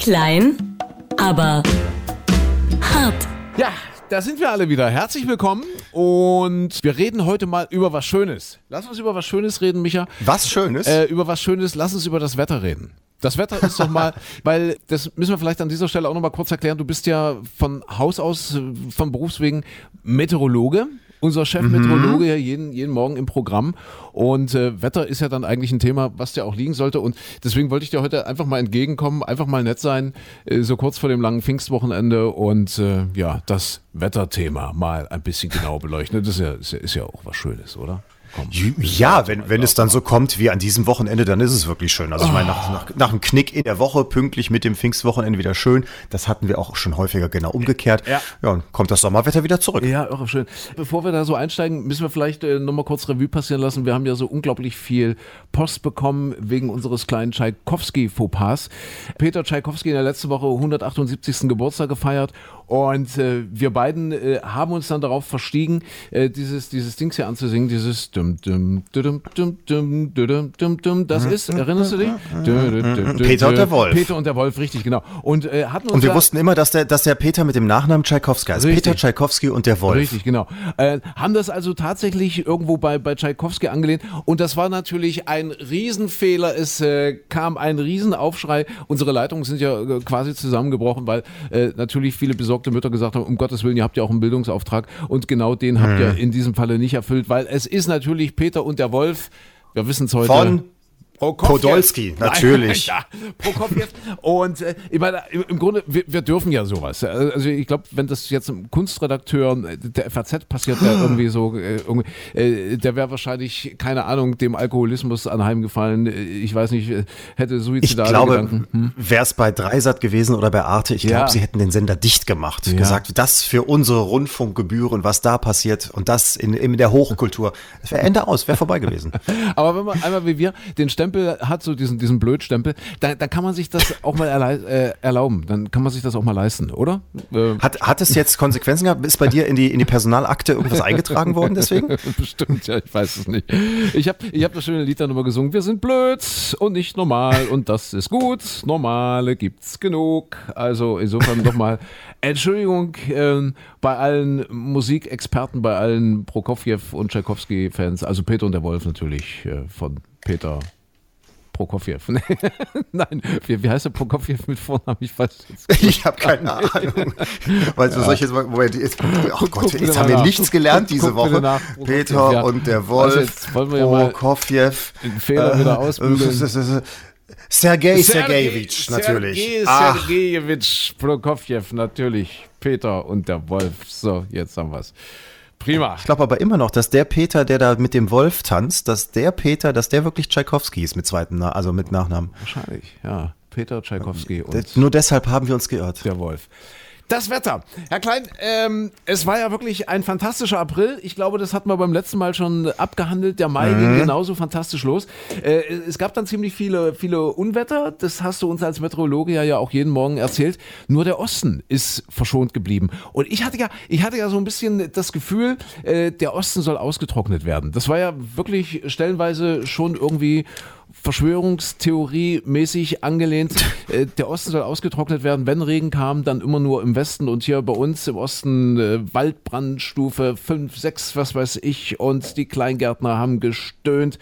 Klein, aber hart. Ja, da sind wir alle wieder. Herzlich willkommen und wir reden heute mal über was Schönes. Lass uns über was Schönes reden, Micha. Was Schönes? Äh, über was Schönes, lass uns über das Wetter reden. Das Wetter ist doch mal, weil das müssen wir vielleicht an dieser Stelle auch nochmal kurz erklären. Du bist ja von Haus aus, äh, von Berufswegen Meteorologe. Unser Chefmeteorologe ja jeden, jeden Morgen im Programm. Und äh, Wetter ist ja dann eigentlich ein Thema, was dir auch liegen sollte. Und deswegen wollte ich dir heute einfach mal entgegenkommen, einfach mal nett sein, äh, so kurz vor dem langen Pfingstwochenende und äh, ja, das Wetterthema mal ein bisschen genau beleuchten. Das ist ja, ist ja, ist ja auch was Schönes, oder? Komm. Ja, wenn, wenn es dann so kommt wie an diesem Wochenende, dann ist es wirklich schön. Also ich meine, nach, nach, nach einem Knick in der Woche, pünktlich mit dem Pfingstwochenende wieder schön. Das hatten wir auch schon häufiger genau umgekehrt. Ja. ja und kommt das Sommerwetter wieder zurück. Ja, irre schön. Bevor wir da so einsteigen, müssen wir vielleicht äh, nochmal kurz Revue passieren lassen. Wir haben ja so unglaublich viel Post bekommen wegen unseres kleinen Tschaikowski-Fauxpas. Peter Tschaikowski in der letzten Woche 178. Geburtstag gefeiert und äh, wir beiden äh, haben uns dann darauf verstiegen, äh, dieses, dieses Dings hier anzusingen, dieses dum dum dum dum dum dum dum dum. Das ist, erinnerst du dich? Peter und der Wolf. Peter und der Wolf, richtig, genau. Und äh, hatten uns Und wir da- wussten immer, dass der, dass der Peter mit dem Nachnamen Tschaikowski heißt. Richtig. Peter Tschaikowski und der Wolf. Richtig, genau. Äh, haben das also tatsächlich irgendwo bei, bei Tschaikowski angelehnt. Und das war natürlich ein Riesenfehler. Es äh, kam ein Riesenaufschrei. Unsere Leitungen sind ja äh, quasi zusammengebrochen, weil äh, natürlich viele besorgte Mütter gesagt haben, um Gottes Willen, ihr habt ja auch einen Bildungsauftrag. Und genau den habt Hm. ihr in diesem Falle nicht erfüllt, weil es ist natürlich Peter und der Wolf. Wir wissen es heute. Von Prokofjew. Podolski, Nein, natürlich. ja, Prokofjew. Und äh, ich meine, im im Grunde, wir, wir dürfen ja sowas. Also ich glaube, wenn das jetzt einem Kunstredakteur äh, der FAZ passiert, der irgendwie so, äh, irgendwie, äh, der wäre wahrscheinlich, keine Ahnung, dem Alkoholismus anheimgefallen. Äh, Ich weiß nicht, äh, hätte Ich suizidale glaube, Gedanken. Hm? wäre es bei Dreisat gewesen oder bei Arte, ich Ja. glaube, sie hätten den Sender dicht gemacht. Ja. Gesagt, das für unsere Rundfunkgebühren, was da passiert und das in, in der Hochkultur. Das wäre Ende aus, wäre vorbei gewesen. Aber wenn man einmal wie wir den Stempel hat, so diesen, diesen Blödstempel, dann, dann kann man sich das auch mal äh, erlauben. Dann kann man sich das auch mal leisten, oder? Äh, Hat, hat es jetzt Konsequenzen gehabt? Ist bei dir in die, in die Personalakte irgendwas eingetragen worden deswegen? Bestimmt, ja, ich weiß es nicht. Ich habe ich hab das schöne Lied dann nochmal gesungen. Wir sind blöd und nicht normal und das ist gut. Normale gibt's genug. Also insofern nochmal Entschuldigung ähm, bei allen Musikexperten, bei allen Prokofjew und Tchaikovsky-Fans. Also Peter und der Wolf natürlich äh, von Peter Prokofjew. Nein, wie, wie heißt der Prokofjew mit Vornamen? Ich weiß es jetzt Ich habe keine Ahnung. Weil so solche, Moment, jetzt, oh Gott, wir jetzt haben wir nichts gelernt diese Gucken wir Woche. nach. Peter Ja. und der Also Wolf, jetzt wollen wir ja mal Prokofjew, den Fehler wieder ausbügeln. äh, Sergei Sergejewitsch, natürlich. Sergei Sergejewitsch Prokofjew, natürlich. Peter und der Wolf. So, jetzt haben wir's. Prima. ich glaube aber immer noch, dass der Peter, der da mit dem Wolf tanzt, dass der Peter, dass der wirklich Tschaikowski ist mit zweiten, Na also mit Nachnamen. Wahrscheinlich, ja. Peter Tschaikowski und Das- Nur deshalb haben wir uns geirrt. der Wolf. Das Wetter. Herr Klein, ähm, es war ja wirklich ein fantastischer April. Ich glaube, das hatten wir beim letzten Mal schon abgehandelt. Der Mai ging genauso fantastisch los. Äh, es gab dann ziemlich viele, viele Unwetter. Das hast du uns als Meteorologe ja, ja auch jeden Morgen erzählt. Nur der Osten ist verschont geblieben. Und ich hatte ja, ich hatte ja so ein bisschen das Gefühl, äh, der Osten soll ausgetrocknet werden. Das war ja wirklich stellenweise schon irgendwie Verschwörungstheorie-mäßig angelehnt. Äh, der Osten soll ausgetrocknet werden. Wenn Regen kam, dann immer nur im Westen und hier bei uns im Osten äh, Waldbrandstufe 5, 6, was weiß ich. Und die Kleingärtner haben gestöhnt.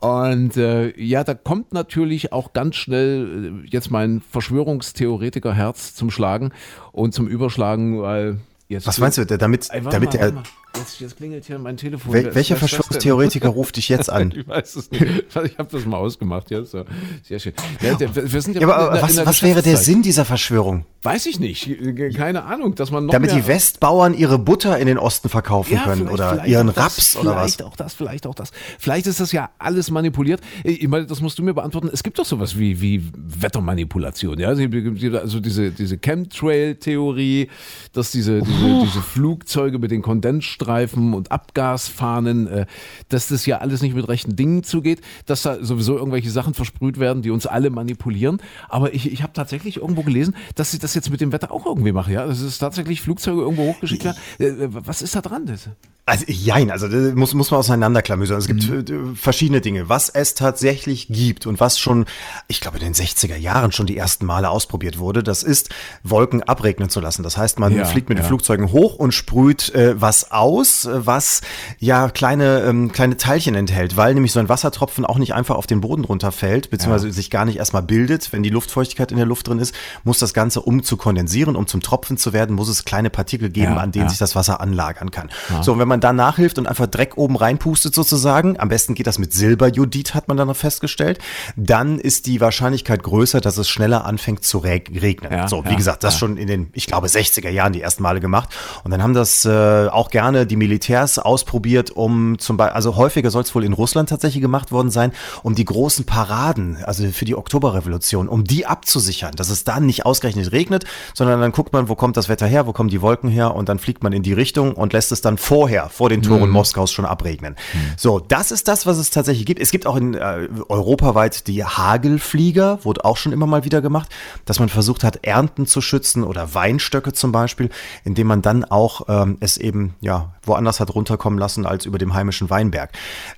Und äh, ja, da kommt natürlich auch ganz schnell äh, jetzt mein Verschwörungstheoretiker-Herz zum Schlagen und zum Überschlagen, weil jetzt. Was meinst du, damit, damit mal, der. Jetzt, jetzt klingelt hier mein Telefon. wel, welcher? Verschwörungstheoretiker ruft dich jetzt an? Ich weiß es nicht. Ich habe das mal ausgemacht. Ja, so. Sehr schön. Ja, wir sind ja, Ja, aber der- was, was wäre der. Sinn dieser Verschwörung? Weiß ich nicht. Keine Ahnung, dass man noch Damit die Westbauern ihre Butter in den Osten verkaufen können vielleicht- oder ihren auch das, Raps oder was? Vielleicht auch das, vielleicht auch das. Vielleicht ist das ja alles manipuliert. Ich meine, das musst du mir beantworten. Es gibt doch sowas wie, wie Wettermanipulation. Ja? Also diese, diese Chemtrail-Theorie, dass diese, diese, diese Flugzeuge mit den Kondensstreifen Leuchtstreifen und Abgasfahnen, äh, dass das ja alles nicht mit rechten Dingen zugeht, dass da sowieso irgendwelche Sachen versprüht werden, die uns alle manipulieren. Aber ich, ich habe tatsächlich irgendwo gelesen, dass sie das jetzt mit dem Wetter auch irgendwie machen. Ja, das ist tatsächlich Flugzeuge irgendwo hochgeschickt werden. Äh, was ist da dran? Das? Also, jein, also das muss, muss man auseinanderklamüsern. Es gibt mhm. verschiedene Dinge. Was es tatsächlich gibt und was schon, ich glaube, in den 60er Jahren schon die ersten Male ausprobiert wurde, das ist, Wolken abregnen zu lassen. Das heißt, man ja, fliegt mit ja. den Flugzeugen hoch und sprüht äh, was aus, was ja kleine, ähm, kleine Teilchen enthält, weil nämlich so ein Wassertropfen auch nicht einfach auf den Boden runterfällt, beziehungsweise ja. sich gar nicht erstmal bildet. Wenn die Luftfeuchtigkeit in der Luft drin ist, muss das Ganze, um zu kondensieren, um zum Tropfen zu werden, muss es kleine Partikel geben, an denen sich das Wasser anlagern kann. So, und wenn man da nachhilft und einfach Dreck oben reinpustet sozusagen, am besten geht das mit Silberjodid, hat man dann noch festgestellt, dann ist die Wahrscheinlichkeit größer, dass es schneller anfängt zu regnen. Ja, so, wie ja, gesagt, das ja. schon in den, ich glaube, 60er Jahren die ersten Male gemacht. Und dann haben das äh, auch gerne die Militärs ausprobiert, um zum Beispiel, also häufiger soll es wohl in Russland tatsächlich gemacht worden sein, um die großen Paraden, also für die Oktoberrevolution, um die abzusichern, dass es dann nicht ausgerechnet regnet, sondern dann guckt man, wo kommt das Wetter her, wo kommen die Wolken her und dann fliegt man in die Richtung und lässt es dann vorher vor den Toren mhm. Moskaus schon abregnen. Mhm. So, das ist das, was es tatsächlich gibt. Es gibt auch in äh, europaweit die Hagelflieger, wurde auch schon immer mal wieder gemacht, dass man versucht hat, Ernten zu schützen oder Weinstöcke zum Beispiel, indem man dann auch ähm, es eben ja woanders hat runterkommen lassen als über dem heimischen Weinberg.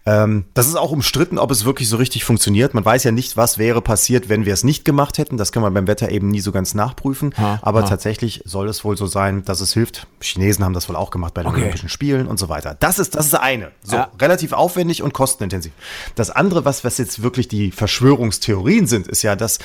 Ähm, das ist auch umstritten, ob es wirklich so richtig funktioniert. Man weiß ja nicht, was wäre passiert, wenn wir es nicht gemacht hätten. Das kann man beim Wetter eben nie so ganz nachprüfen. Ha, Aber ha. tatsächlich soll es wohl so sein, dass es hilft. Chinesen haben das wohl auch gemacht bei den okay. Olympischen Spielen und so weiter. Das ist das ist eine. So ja. relativ aufwendig und kostenintensiv. Das andere, was was jetzt wirklich die Verschwörungstheorien sind, ist ja, dass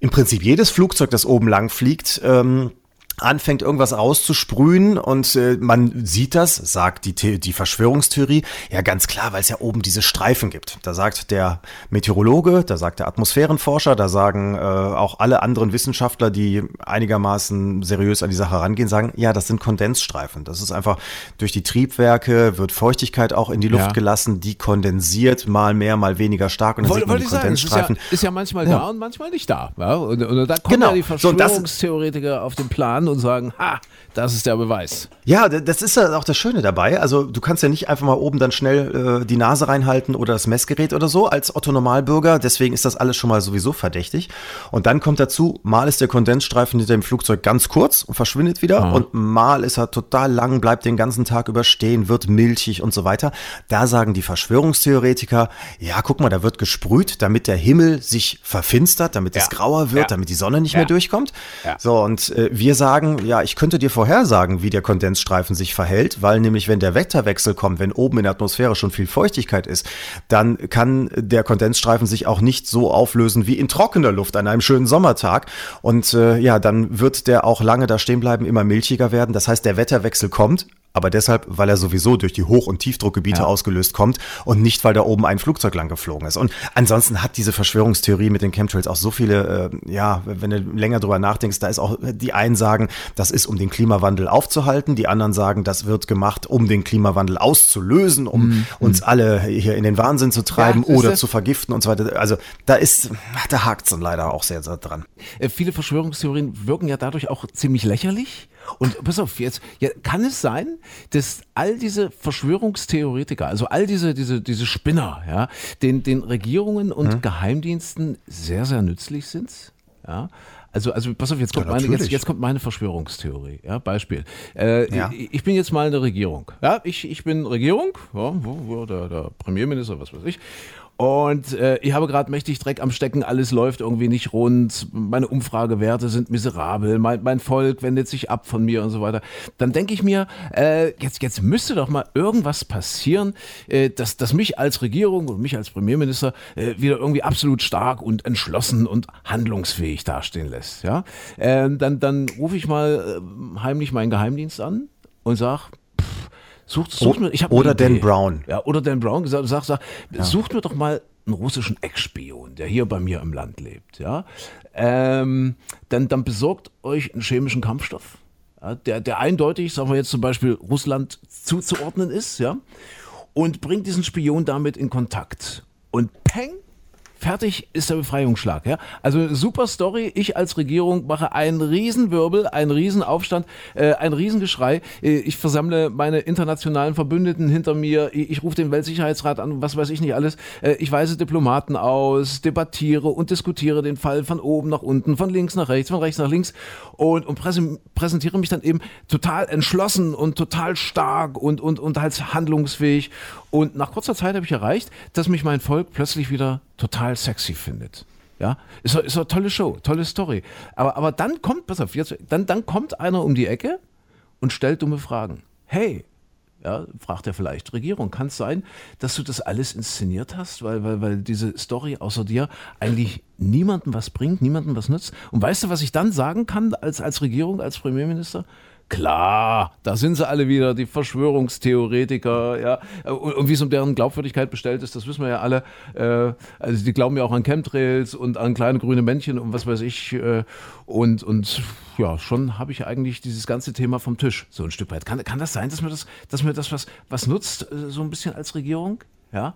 im Prinzip jedes Flugzeug, das oben lang fliegt, ähm, anfängt irgendwas auszusprühen und äh, man sieht das, sagt die, die Verschwörungstheorie, ja ganz klar, weil es ja oben diese Streifen gibt. Da sagt der Meteorologe, da sagt der Atmosphärenforscher, da sagen äh, auch alle anderen Wissenschaftler, die einigermaßen seriös an die Sache rangehen, sagen, ja, das sind Kondensstreifen. Das ist einfach durch die Triebwerke wird Feuchtigkeit auch in die Luft ja. gelassen, die kondensiert mal mehr, mal weniger stark und dann Wollte, sieht man die Kondensstreifen. Sagen, ist, ja, ist ja manchmal ja. da und manchmal nicht da. Ja? Und, und da kommen genau. ja die Verschwörungstheoretiker so, auf den Plan an und sagen, ha, das ist der Beweis. Ja, das ist ja auch das Schöne dabei. Also du kannst ja nicht einfach mal oben dann schnell äh, die Nase reinhalten oder das Messgerät oder so als Otto Normalbürger. Deswegen ist das alles schon mal sowieso verdächtig. Und dann kommt dazu, mal ist der Kondensstreifen hinter dem Flugzeug ganz kurz und verschwindet wieder. Mhm. Und mal ist er total lang, bleibt den ganzen Tag überstehen, wird milchig und so weiter. Da sagen die Verschwörungstheoretiker, ja, guck mal, da wird gesprüht, damit der Himmel sich verfinstert, damit ja. es grauer wird, ja. damit die Sonne nicht ja. mehr durchkommt. So, und äh, wir sagen, sagen, ja, ich könnte dir vorhersagen, wie der Kondensstreifen sich verhält, weil nämlich wenn der Wetterwechsel kommt, wenn oben in der Atmosphäre schon viel Feuchtigkeit ist, dann kann der Kondensstreifen sich auch nicht so auflösen wie in trockener Luft an einem schönen Sommertag. Und äh, ja, dann wird der auch lange da stehen bleiben, immer milchiger werden. Das heißt, der Wetterwechsel kommt, aber deshalb, weil er sowieso durch die Hoch- und Tiefdruckgebiete ja. ausgelöst kommt und nicht, weil da oben ein Flugzeug lang geflogen ist. Und ansonsten hat diese Verschwörungstheorie mit den Chemtrails auch so viele, äh, ja, wenn du länger drüber nachdenkst, da ist auch, die einen sagen, das ist, um den Klimawandel aufzuhalten, die anderen sagen, das wird gemacht, um den Klimawandel auszulösen, um mhm. uns alle hier in den Wahnsinn zu treiben ja, oder zu vergiften und so weiter. Also da ist, da hakt es leider auch sehr, sehr dran. Äh, viele Verschwörungstheorien wirken ja dadurch auch ziemlich lächerlich. Und pass auf, jetzt ja, kann es sein, dass all diese Verschwörungstheoretiker, also all diese, diese, diese Spinner, ja, den, den Regierungen und hm. Geheimdiensten sehr, sehr nützlich sind? Ja. Also, also pass auf, jetzt kommt, ja, meine, jetzt, jetzt kommt meine Verschwörungstheorie. Ja, Beispiel. Äh, ja. Ich, ich, bin jetzt mal eine Regierung. Ja, ich, ich bin Regierung, ja, wo, wo, der, der Premierminister, was weiß ich. Und äh, ich habe gerade mächtig Dreck am Stecken, alles läuft irgendwie nicht rund, meine Umfragewerte sind miserabel, mein, mein Volk wendet sich ab von mir und so weiter. Dann denke ich mir, äh, jetzt, jetzt müsste doch mal irgendwas passieren, äh, dass, dass mich als Regierung und mich als Premierminister äh, wieder irgendwie absolut stark und entschlossen und handlungsfähig dastehen lässt. Ja? Äh, dann, dann rufe ich mal äh, heimlich meinen Geheimdienst an und sage, Sucht, sucht mir, ich oder Dan Brown. Ja, oder Dan Brown gesagt, sag, sag, ja. sucht mir doch mal einen russischen Ex-Spion, der hier bei mir im Land lebt, ja. Ähm, dann, dann besorgt euch einen chemischen Kampfstoff, ja, der, der eindeutig, sagen wir jetzt zum Beispiel Russland zuzuordnen ist, ja, und bringt diesen Spion damit in Kontakt. Und peng, fertig ist der Befreiungsschlag. Ja? Also super Story, ich als Regierung mache einen Riesenwirbel, einen Riesenaufstand, äh, ein Riesengeschrei. Äh, ich versammle meine internationalen Verbündeten hinter mir, ich, rufe den Weltsicherheitsrat an, was weiß ich nicht alles. Äh, ich weise Diplomaten aus, debattiere und diskutiere den Fall von oben nach unten, von links nach rechts, von rechts nach links und, und präsentiere mich dann eben total entschlossen und total stark und, und, und als handlungsfähig. Und nach kurzer Zeit habe ich erreicht, dass mich mein Volk plötzlich wieder total sexy findet. Ja, ist, ist eine tolle Show, tolle Story. Aber, aber dann kommt, pass auf, jetzt, dann, dann kommt einer um die Ecke und stellt dumme Fragen. Hey, ja, fragt er vielleicht, Regierung, kann es sein, dass du das alles inszeniert hast, weil, weil, weil diese Story außer dir eigentlich niemandem was bringt, niemandem was nützt? Und weißt du, was ich dann sagen kann als, als Regierung, als Premierminister? Klar, da sind sie alle wieder, die Verschwörungstheoretiker, ja. Und, und wie es um deren Glaubwürdigkeit bestellt ist, das wissen wir ja alle. Äh, also die glauben ja auch an Chemtrails und an kleine grüne Männchen und was weiß ich. Äh, und, und ja, schon habe ich eigentlich dieses ganze Thema vom Tisch, so ein Stück weit. Kann, kann das sein, dass mir das, dass mir das was, was nutzt, äh, so ein bisschen als Regierung? Ja.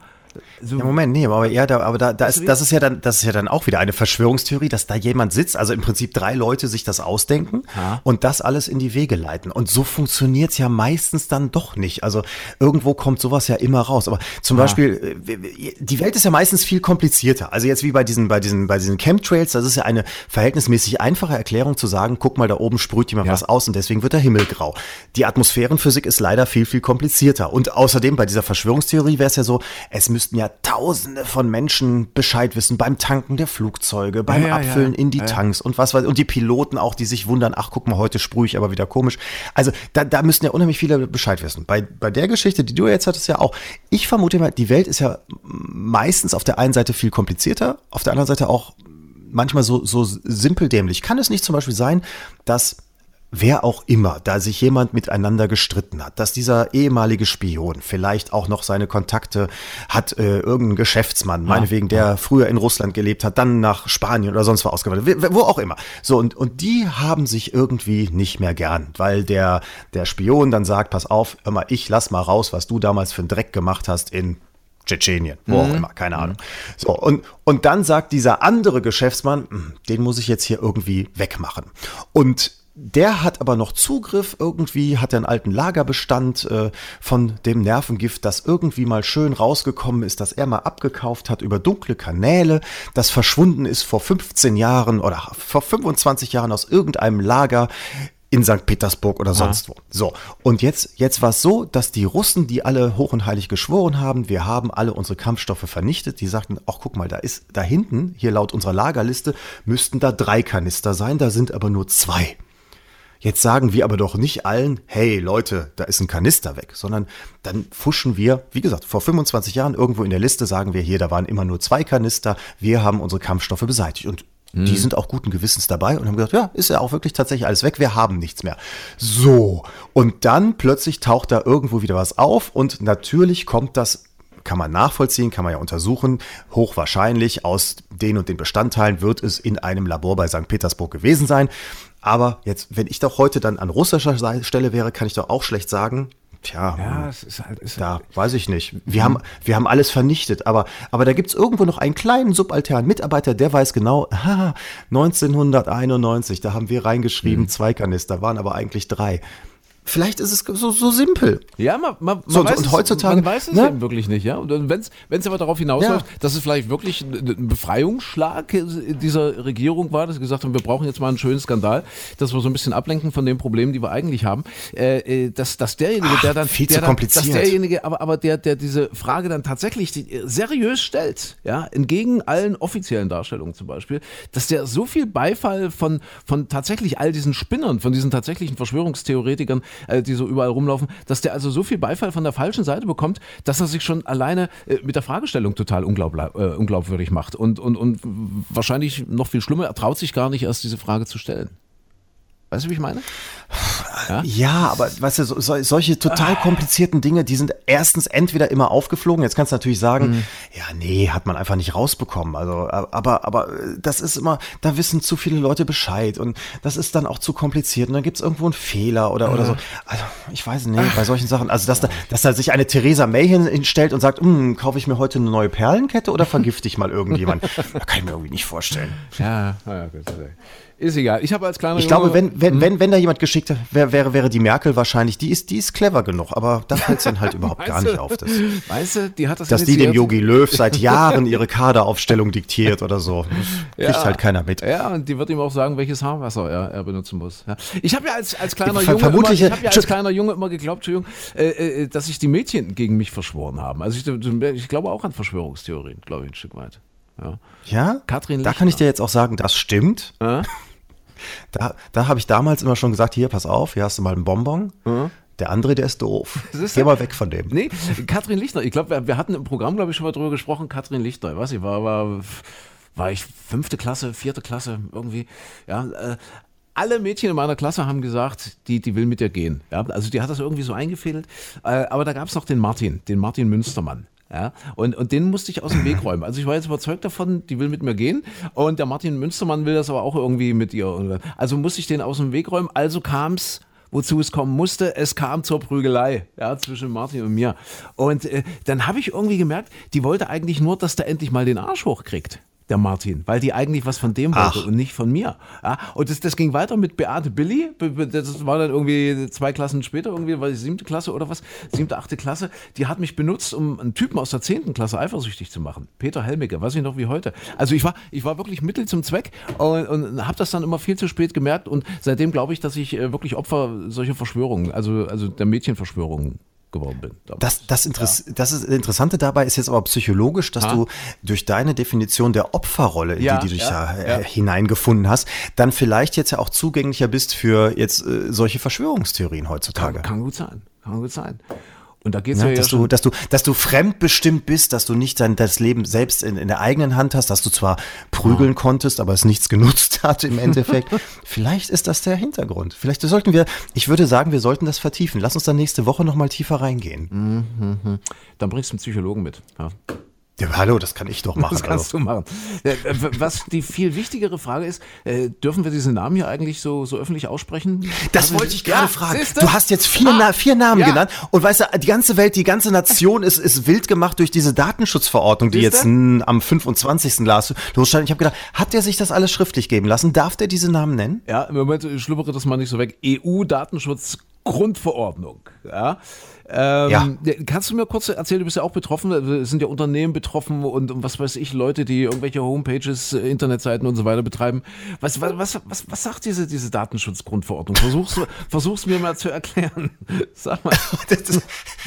So ja, Moment, nee, aber ja, da, aber da, da ist, das ist ja dann, das ist ja dann auch wieder eine Verschwörungstheorie, dass da jemand sitzt, also im Prinzip drei Leute sich das ausdenken ha. und das alles in die Wege leiten. Und so funktioniert es ja meistens dann doch nicht. Also irgendwo kommt sowas ja immer raus. Aber zum ha. Beispiel, äh, die Welt ist ja meistens viel komplizierter. Also jetzt wie bei diesen, bei diesen, bei diesen Chemtrails, das ist ja eine verhältnismäßig einfache Erklärung zu sagen, guck mal, da oben sprüht jemand ja. was aus und deswegen wird der Himmel grau. Die Atmosphärenphysik ist leider viel, viel komplizierter. Und außerdem bei dieser Verschwörungstheorie wäre es ja so, es müssten ja Tausende von Menschen Bescheid wissen beim Tanken der Flugzeuge, beim ja, Abfüllen ja, in die Tanks und was weiß und die Piloten auch, die sich wundern, ach guck mal, heute sprühe ich aber wieder komisch. Also da, da müssen ja unheimlich viele Bescheid wissen. Bei, bei der Geschichte, die du jetzt hattest, ja auch. Ich vermute mal, die Welt ist ja meistens auf der einen Seite viel komplizierter, auf der anderen Seite auch manchmal so, so simpel dämlich. Kann es nicht zum Beispiel sein, dass wer auch immer, da sich jemand miteinander gestritten hat, dass dieser ehemalige Spion vielleicht auch noch seine Kontakte hat, äh, irgendein Geschäftsmann, ja. meinetwegen, der früher in Russland gelebt hat, dann nach Spanien oder sonst wo ausgewandert, wo auch immer. So, und, und die haben sich irgendwie nicht mehr gern, weil der, der Spion dann sagt, pass auf, hör mal, ich lass mal raus, was du damals für einen Dreck gemacht hast in Tschetschenien, wo mhm. auch immer, keine Ahnung. So, und, und dann sagt dieser andere Geschäftsmann, hm, den muss ich jetzt hier irgendwie wegmachen. Und der hat aber noch Zugriff, irgendwie hat er einen alten Lagerbestand äh, von dem Nervengift, das irgendwie mal schön rausgekommen ist, das er mal abgekauft hat über dunkle Kanäle, das verschwunden ist vor 15 Jahren oder vor 25 Jahren aus irgendeinem Lager in St. Petersburg oder sonst wo. So, und jetzt, jetzt war es so, dass die Russen, die alle hoch und heilig geschworen haben, wir haben alle unsere Kampfstoffe vernichtet, die sagten, ach guck mal, da ist da hinten, hier laut unserer Lagerliste, müssten da drei Kanister sein, da sind aber nur zwei. Jetzt sagen wir aber doch nicht allen, hey Leute, da ist ein Kanister weg, sondern dann fuschen wir, wie gesagt, vor 25 Jahren irgendwo in der Liste sagen wir hier, da waren immer nur zwei Kanister, wir haben unsere Kampfstoffe beseitigt und die mhm. sind auch guten Gewissens dabei und haben gesagt, ja, ist ja auch wirklich tatsächlich alles weg, wir haben nichts mehr. So, und dann plötzlich taucht da irgendwo wieder was auf und natürlich kommt das kann man nachvollziehen, kann man ja untersuchen. Hochwahrscheinlich aus den und den Bestandteilen wird es in einem Labor bei St. Petersburg gewesen sein. Aber jetzt, wenn ich doch heute dann an russischer Stelle wäre, kann ich doch auch schlecht sagen, Tja, ja, es ist halt, ist da halt weiß ich nicht. Wir, mhm. haben, wir haben alles vernichtet, aber, aber da gibt es irgendwo noch einen kleinen subalternen Mitarbeiter, der weiß genau, haha, 1991, da haben wir reingeschrieben, mhm. zwei Kanister, waren aber eigentlich drei. Vielleicht ist es so, so simpel. Ja, man, man, man so, weiß, und es, heutzutage, man weiß es ne? eben wirklich nicht. Ja? Und wenn es aber darauf hinausläuft, ja. dass es vielleicht wirklich ein Befreiungsschlag dieser Regierung war, dass sie gesagt haben, wir brauchen jetzt mal einen schönen Skandal, dass wir so ein bisschen ablenken von den Problemen, die wir eigentlich haben, äh, äh dass, dass derjenige, Ach, der dann, viel der zu kompliziert. dass derjenige, aber, aber der, der diese Frage dann tatsächlich seriös stellt, ja, entgegen allen offiziellen Darstellungen zum Beispiel, dass der so viel Beifall von, von tatsächlich all diesen Spinnern, von diesen tatsächlichen Verschwörungstheoretikern äh, die so überall rumlaufen, dass der also so viel Beifall von der falschen Seite bekommt, dass er sich schon alleine äh, mit der Fragestellung total unglaub, äh, unglaubwürdig macht. Und, und, und wahrscheinlich noch viel schlimmer, er traut sich gar nicht erst diese Frage zu stellen. Weißt du, wie ich meine? Ja, Ja, aber weißt du, so, so, solche total komplizierten Dinge, die sind erstens entweder immer aufgeflogen. Jetzt kannst du natürlich sagen, Mhm. ja, nee, hat man einfach nicht rausbekommen. Also, aber, aber das ist immer, da wissen zu viele Leute Bescheid und das ist dann auch zu kompliziert und dann gibt es irgendwo einen Fehler oder, oder so. Also, ich weiß nicht, bei solchen Sachen, also dass da, dass da sich eine Theresa May hin- hinstellt und sagt, "Hm, kaufe ich mir heute eine neue Perlenkette oder vergifte ich mal irgendjemand? Da kann ich mir irgendwie nicht vorstellen. ja, ja gut. Ist egal. Ich habe als kleiner Ich glaube, wenn, wenn, wenn, wenn da jemand geschickt wäre, wäre, wäre die Merkel wahrscheinlich, die ist, die ist clever genug, aber da fällt es dann halt überhaupt gar nicht auf. Das, Weißt du, die hat das dass die dem. Yogi Löw seit Jahren ihre Kaderaufstellung diktiert oder so. Kriegt halt keiner mit. Ja, und die wird ihm auch sagen, welches Haarwasser er, er benutzen muss. Ja. Ich habe ja als, als kleiner Ver- Junge vermutlich- immer, ich ja als kleiner Junge immer geglaubt, Entschuldigung, äh, äh, dass sich die Mädchen gegen mich verschworen haben. Also ich, ich glaube auch an Verschwörungstheorien, glaube ich, ein Stück weit. Ja. Ja, Katrin da kann ich dir jetzt auch sagen, das stimmt. Ja? Da, da habe ich damals immer schon gesagt, hier, pass auf, hier hast du mal einen Bonbon. Der andere, der ist doof. Siehst Geh mal weg von dem. Nee, Katrin Lichtner. Ich glaube, wir, wir hatten im Programm, glaube ich, schon mal drüber gesprochen. Katrin Lichtner. Ich weiß nicht, war, war, war ich fünfte Klasse, vierte Klasse irgendwie. Ja, äh, alle Mädchen in meiner Klasse haben gesagt, die, die will mit dir gehen. Ja, also die hat das irgendwie so eingefädelt. Äh, aber da gab es noch den Martin, den Martin Münstermann. Ja, und, und den musste ich aus dem Weg räumen. Also ich war jetzt überzeugt davon, die will mit mir gehen. Und der Martin Münstermann will das aber auch irgendwie mit ihr. Also musste ich den aus dem Weg räumen. Also kam es wozu es kommen musste. Es kam zur Prügelei ja, zwischen Martin und mir. Und äh, dann habe ich irgendwie gemerkt, die wollte eigentlich nur, dass der endlich mal den Arsch hochkriegt. Der Martin, weil die eigentlich was von dem wollte Ach. und nicht von mir. Ja, und das, das ging weiter mit Beate Billy. Das war dann irgendwie zwei Klassen später, irgendwie war die siebte Klasse oder was, siebte, achte Klasse. Die hat mich benutzt, um einen Typen aus der zehnten Klasse eifersüchtig zu machen. Peter Helmicke, weiß ich noch wie heute. Also ich war, ich war wirklich Mittel zum Zweck und, und habe das dann immer viel zu spät gemerkt. Und seitdem glaube ich, dass ich äh, wirklich Opfer solcher Verschwörungen, also, also der Mädchenverschwörungen geworden bin. Das, das, Interess das ist, Interessante dabei ist jetzt aber psychologisch, dass Ha? du durch deine Definition der Opferrolle, in Ja, die du dich ja, ja, äh, ja. hineingefunden hast, dann vielleicht jetzt ja auch zugänglicher bist für jetzt äh, solche Verschwörungstheorien heutzutage. kann, kann gut sein. Kann gut sein. Und da geht es Ja, ja, ja dass, du, dass, du, dass du fremdbestimmt bist, dass du nicht dein, das Leben selbst in, in der eigenen Hand hast, dass du zwar prügeln konntest, aber es nichts genutzt hat im Endeffekt. Vielleicht ist das der Hintergrund. Vielleicht sollten wir, ich würde sagen, wir sollten das vertiefen. Lass uns dann nächste Woche nochmal tiefer reingehen. Dann bringst du einen Psychologen mit. Ja. Ja, hallo, das kann ich doch machen. Das kannst du machen. Äh, Was die viel wichtigere Frage ist, äh, dürfen wir diese Namen hier eigentlich so, so öffentlich aussprechen? Das Also, wollte ich gerade ja, fragen. siehste? Du hast jetzt vier, Ah, Na vier Namen ja. genannt und weißt du, die ganze Welt, die ganze Nation ist, ist wild gemacht durch diese Datenschutzverordnung, die Siehste? jetzt mh, am 25. las losstand. Ich habe gedacht, hat der sich das alles schriftlich geben lassen? Darf der diese Namen nennen? Ja, im Moment schlubbere das mal nicht so weg. EU-Datenschutz-Grundverordnung. Ja. Ähm, Ja. Kannst du mir kurz erzählen, du bist ja auch betroffen, es sind ja Unternehmen betroffen und, und was weiß ich, Leute, die irgendwelche Homepages, äh, Internetseiten und so weiter betreiben. Was, was, was, was, was sagt diese, diese Datenschutzgrundverordnung? Versuch's, versuch's mir mal zu erklären. Sag mal. Das, das,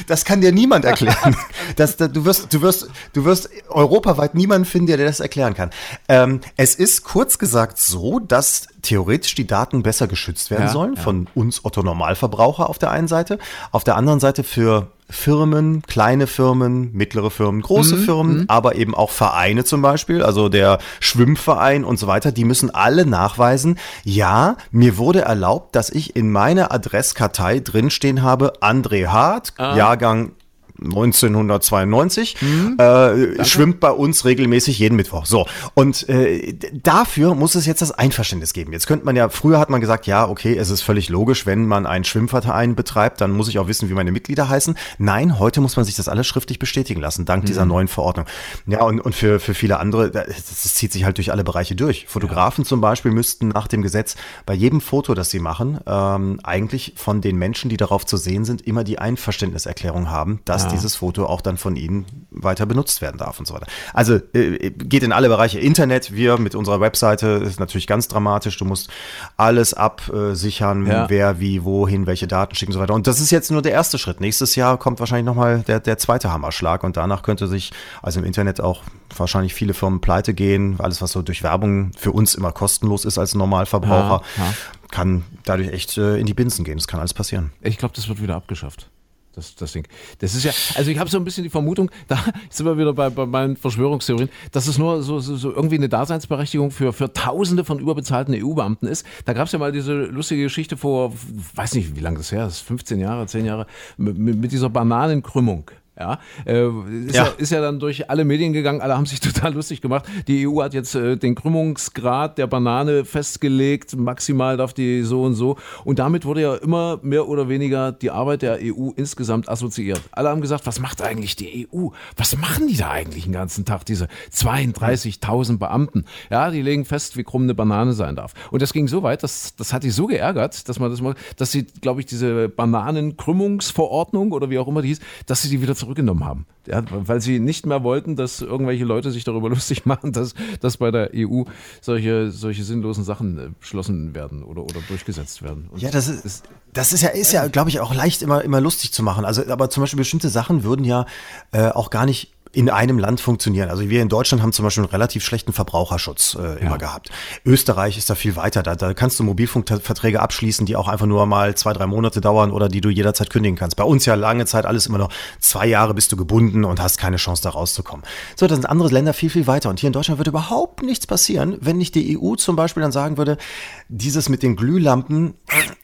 das kann dir niemand erklären. Das, das, du, wirst, du, wirst, du wirst europaweit niemanden finden, der dir das erklären kann. Ähm, es ist kurz gesagt so, dass theoretisch die Daten besser geschützt werden Ja, sollen ja. von uns Otto Normalverbraucher auf der einen Seite, auf der anderen Seite für Firmen, kleine Firmen, mittlere Firmen, große Firmen, aber eben auch Vereine zum Beispiel, also der Schwimmverein und so weiter, die müssen alle nachweisen, ja, mir wurde erlaubt, dass ich in meiner Adresskartei drinstehen habe, André Hart, Jahrgang 1992, äh, schwimmt bei uns regelmäßig jeden Mittwoch. So. Und äh, dafür muss es jetzt das Einverständnis geben. Jetzt könnte man ja, früher hat man gesagt, ja, okay, es ist völlig logisch, wenn man einen Schwimmverein betreibt, dann muss ich auch wissen, wie meine Mitglieder heißen. Nein, heute muss man sich das alles schriftlich bestätigen lassen, dank dieser neuen Verordnung. Ja, und, und für, für viele andere, da- das, das zieht sich halt durch alle Bereiche durch. Fotografen zum Beispiel müssten nach dem Gesetz bei jedem Foto, das sie machen, ähm, eigentlich von den Menschen, die darauf zu sehen sind, immer die Einverständniserklärung haben, dass dieses Foto auch dann von ihnen weiter benutzt werden darf und so weiter. Also äh, geht in alle Bereiche. Internet, wir mit unserer Webseite ist natürlich ganz dramatisch. Du musst alles absichern, Ja. wer wie wohin welche Daten schicken und so weiter. Und das ist jetzt nur der erste Schritt. Nächstes Jahr kommt wahrscheinlich nochmal der, der zweite Hammerschlag und danach könnte sich also im Internet auch wahrscheinlich viele Firmen pleite gehen. Alles, was so durch Werbung für uns immer kostenlos ist als Normalverbraucher, Ja, ja. kann dadurch echt äh, in die Binsen gehen. Das kann alles passieren. Ich glaube, das wird wieder abgeschafft. Das, das Ding. Das ist ja, also ich habe so ein bisschen die Vermutung, da sind wir wieder bei, bei meinen Verschwörungstheorien, dass es nur so, so, so irgendwie eine Daseinsberechtigung für, für Tausende von überbezahlten EU-Beamten ist. Da gab es ja mal diese lustige Geschichte vor, weiß nicht, wie lange das her ist, 15 Jahre, 10 Jahre, mit, mit dieser Bananenkrümmung. Ja, äh, ist, ja. ja. ist ja dann durch alle Medien gegangen, alle haben sich total lustig gemacht. Die EU hat jetzt äh, den Krümmungsgrad der Banane festgelegt, maximal darf die so und so. Und damit wurde ja immer mehr oder weniger die Arbeit der EU insgesamt assoziiert. Alle haben gesagt, was macht eigentlich die EU? Was machen die da eigentlich den ganzen Tag, diese 32.000 Beamten? Ja, die legen fest, wie krumm eine Banane sein darf. Und das ging so weit, dass, das hat die so geärgert, dass man das mal, dass sie, glaube ich, diese Bananenkrümmungsverordnung oder wie auch immer die hieß, dass sie die wieder zurückgenommen haben. Ja, weil sie nicht mehr wollten, dass irgendwelche Leute sich darüber lustig machen, dass, dass bei der EU solche, solche sinnlosen Sachen äh, beschlossen werden oder, oder durchgesetzt werden. Und ja, das ist, das ist ja, ist ja, glaube ich, auch leicht immer, immer lustig zu machen. Also, aber zum Beispiel bestimmte Sachen würden ja äh, auch gar nicht in einem Land funktionieren. Also wir in Deutschland haben zum Beispiel einen relativ schlechten Verbraucherschutz äh, immer ja. gehabt. Österreich ist da viel weiter. Da, da kannst du Mobilfunkverträge abschließen, die auch einfach nur mal zwei, drei Monate dauern oder die du jederzeit kündigen kannst. Bei uns ja lange Zeit alles immer noch zwei Jahre bist du gebunden und hast keine Chance da rauszukommen. So, da sind andere Länder viel, viel weiter. Und hier in Deutschland würde überhaupt nichts passieren, wenn nicht die EU zum Beispiel dann sagen würde, dieses mit den Glühlampen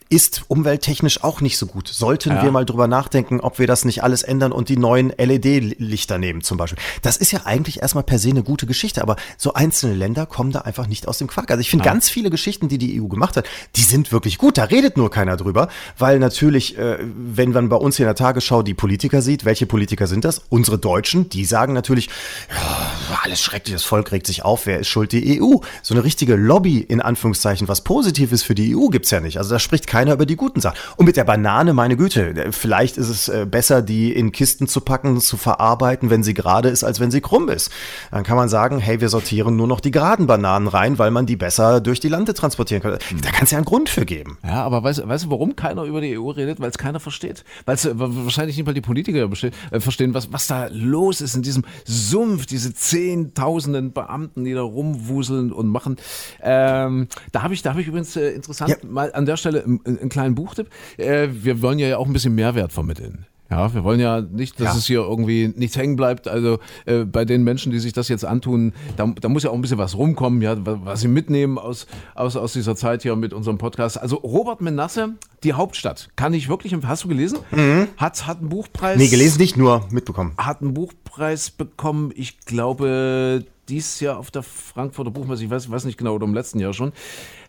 ist umwelttechnisch auch nicht so gut. Sollten ja. wir mal drüber nachdenken, ob wir das nicht alles ändern und die neuen LED-Lichter nehmen zum Beispiel. Das ist ja eigentlich erstmal per se eine gute Geschichte, aber so einzelne Länder kommen da einfach nicht aus dem Quark. Also ich finde ja. ganz viele Geschichten, die die EU gemacht hat, die sind wirklich gut. Da redet nur keiner drüber, weil natürlich, äh, wenn man bei uns hier in der Tagesschau die Politiker sieht, welche Politiker sind das? Unsere Deutschen, die sagen natürlich, ja, alles schrecklich, das Volk regt sich auf, wer ist schuld? Die EU. So eine richtige Lobby in Anführungszeichen, was Positives für die EU gibt's ja nicht. Also da spricht keiner keiner über die guten Sachen. Und mit der Banane, meine Güte, vielleicht ist es äh, besser, die in Kisten zu packen, zu verarbeiten, wenn sie gerade ist, als wenn sie krumm ist. Dann kann man sagen, hey, wir sortieren nur noch die geraden Bananen rein, weil man die besser durch die Lande transportieren kann. Da kann es ja einen Grund für geben. Ja, aber weißt, weißt du, warum keiner über die EU redet? Weil es keiner versteht. Weil es äh, wahrscheinlich nicht mal die Politiker äh, verstehen, was, was da los ist in diesem Sumpf, diese Zehntausenden Beamten, die da rumwuseln und machen. Ähm, da habe ich, da habe ich übrigens äh, interessant ja. mal an der Stelle einen kleinen Buchtipp. Äh, wir wollen ja auch ein bisschen Mehrwert vermitteln. Ja, wir wollen ja nicht, dass ja. es hier irgendwie nichts hängen bleibt. Also äh, bei den Menschen, die sich das jetzt antun, da, da, muss ja auch ein bisschen was rumkommen, ja, was sie mitnehmen aus, aus, aus dieser Zeit hier mit unserem Podcast. Also Robert Menasse, die Hauptstadt, kann ich wirklich, hast du gelesen? Mhm. Hat, hat einen Buchpreis. Nee, gelesen nicht, nur mitbekommen. Hat einen Buchpreis bekommen, ich glaube, dies Jahr auf der Frankfurter Buchmesse, ich weiß, weiß nicht genau, oder im letzten Jahr schon.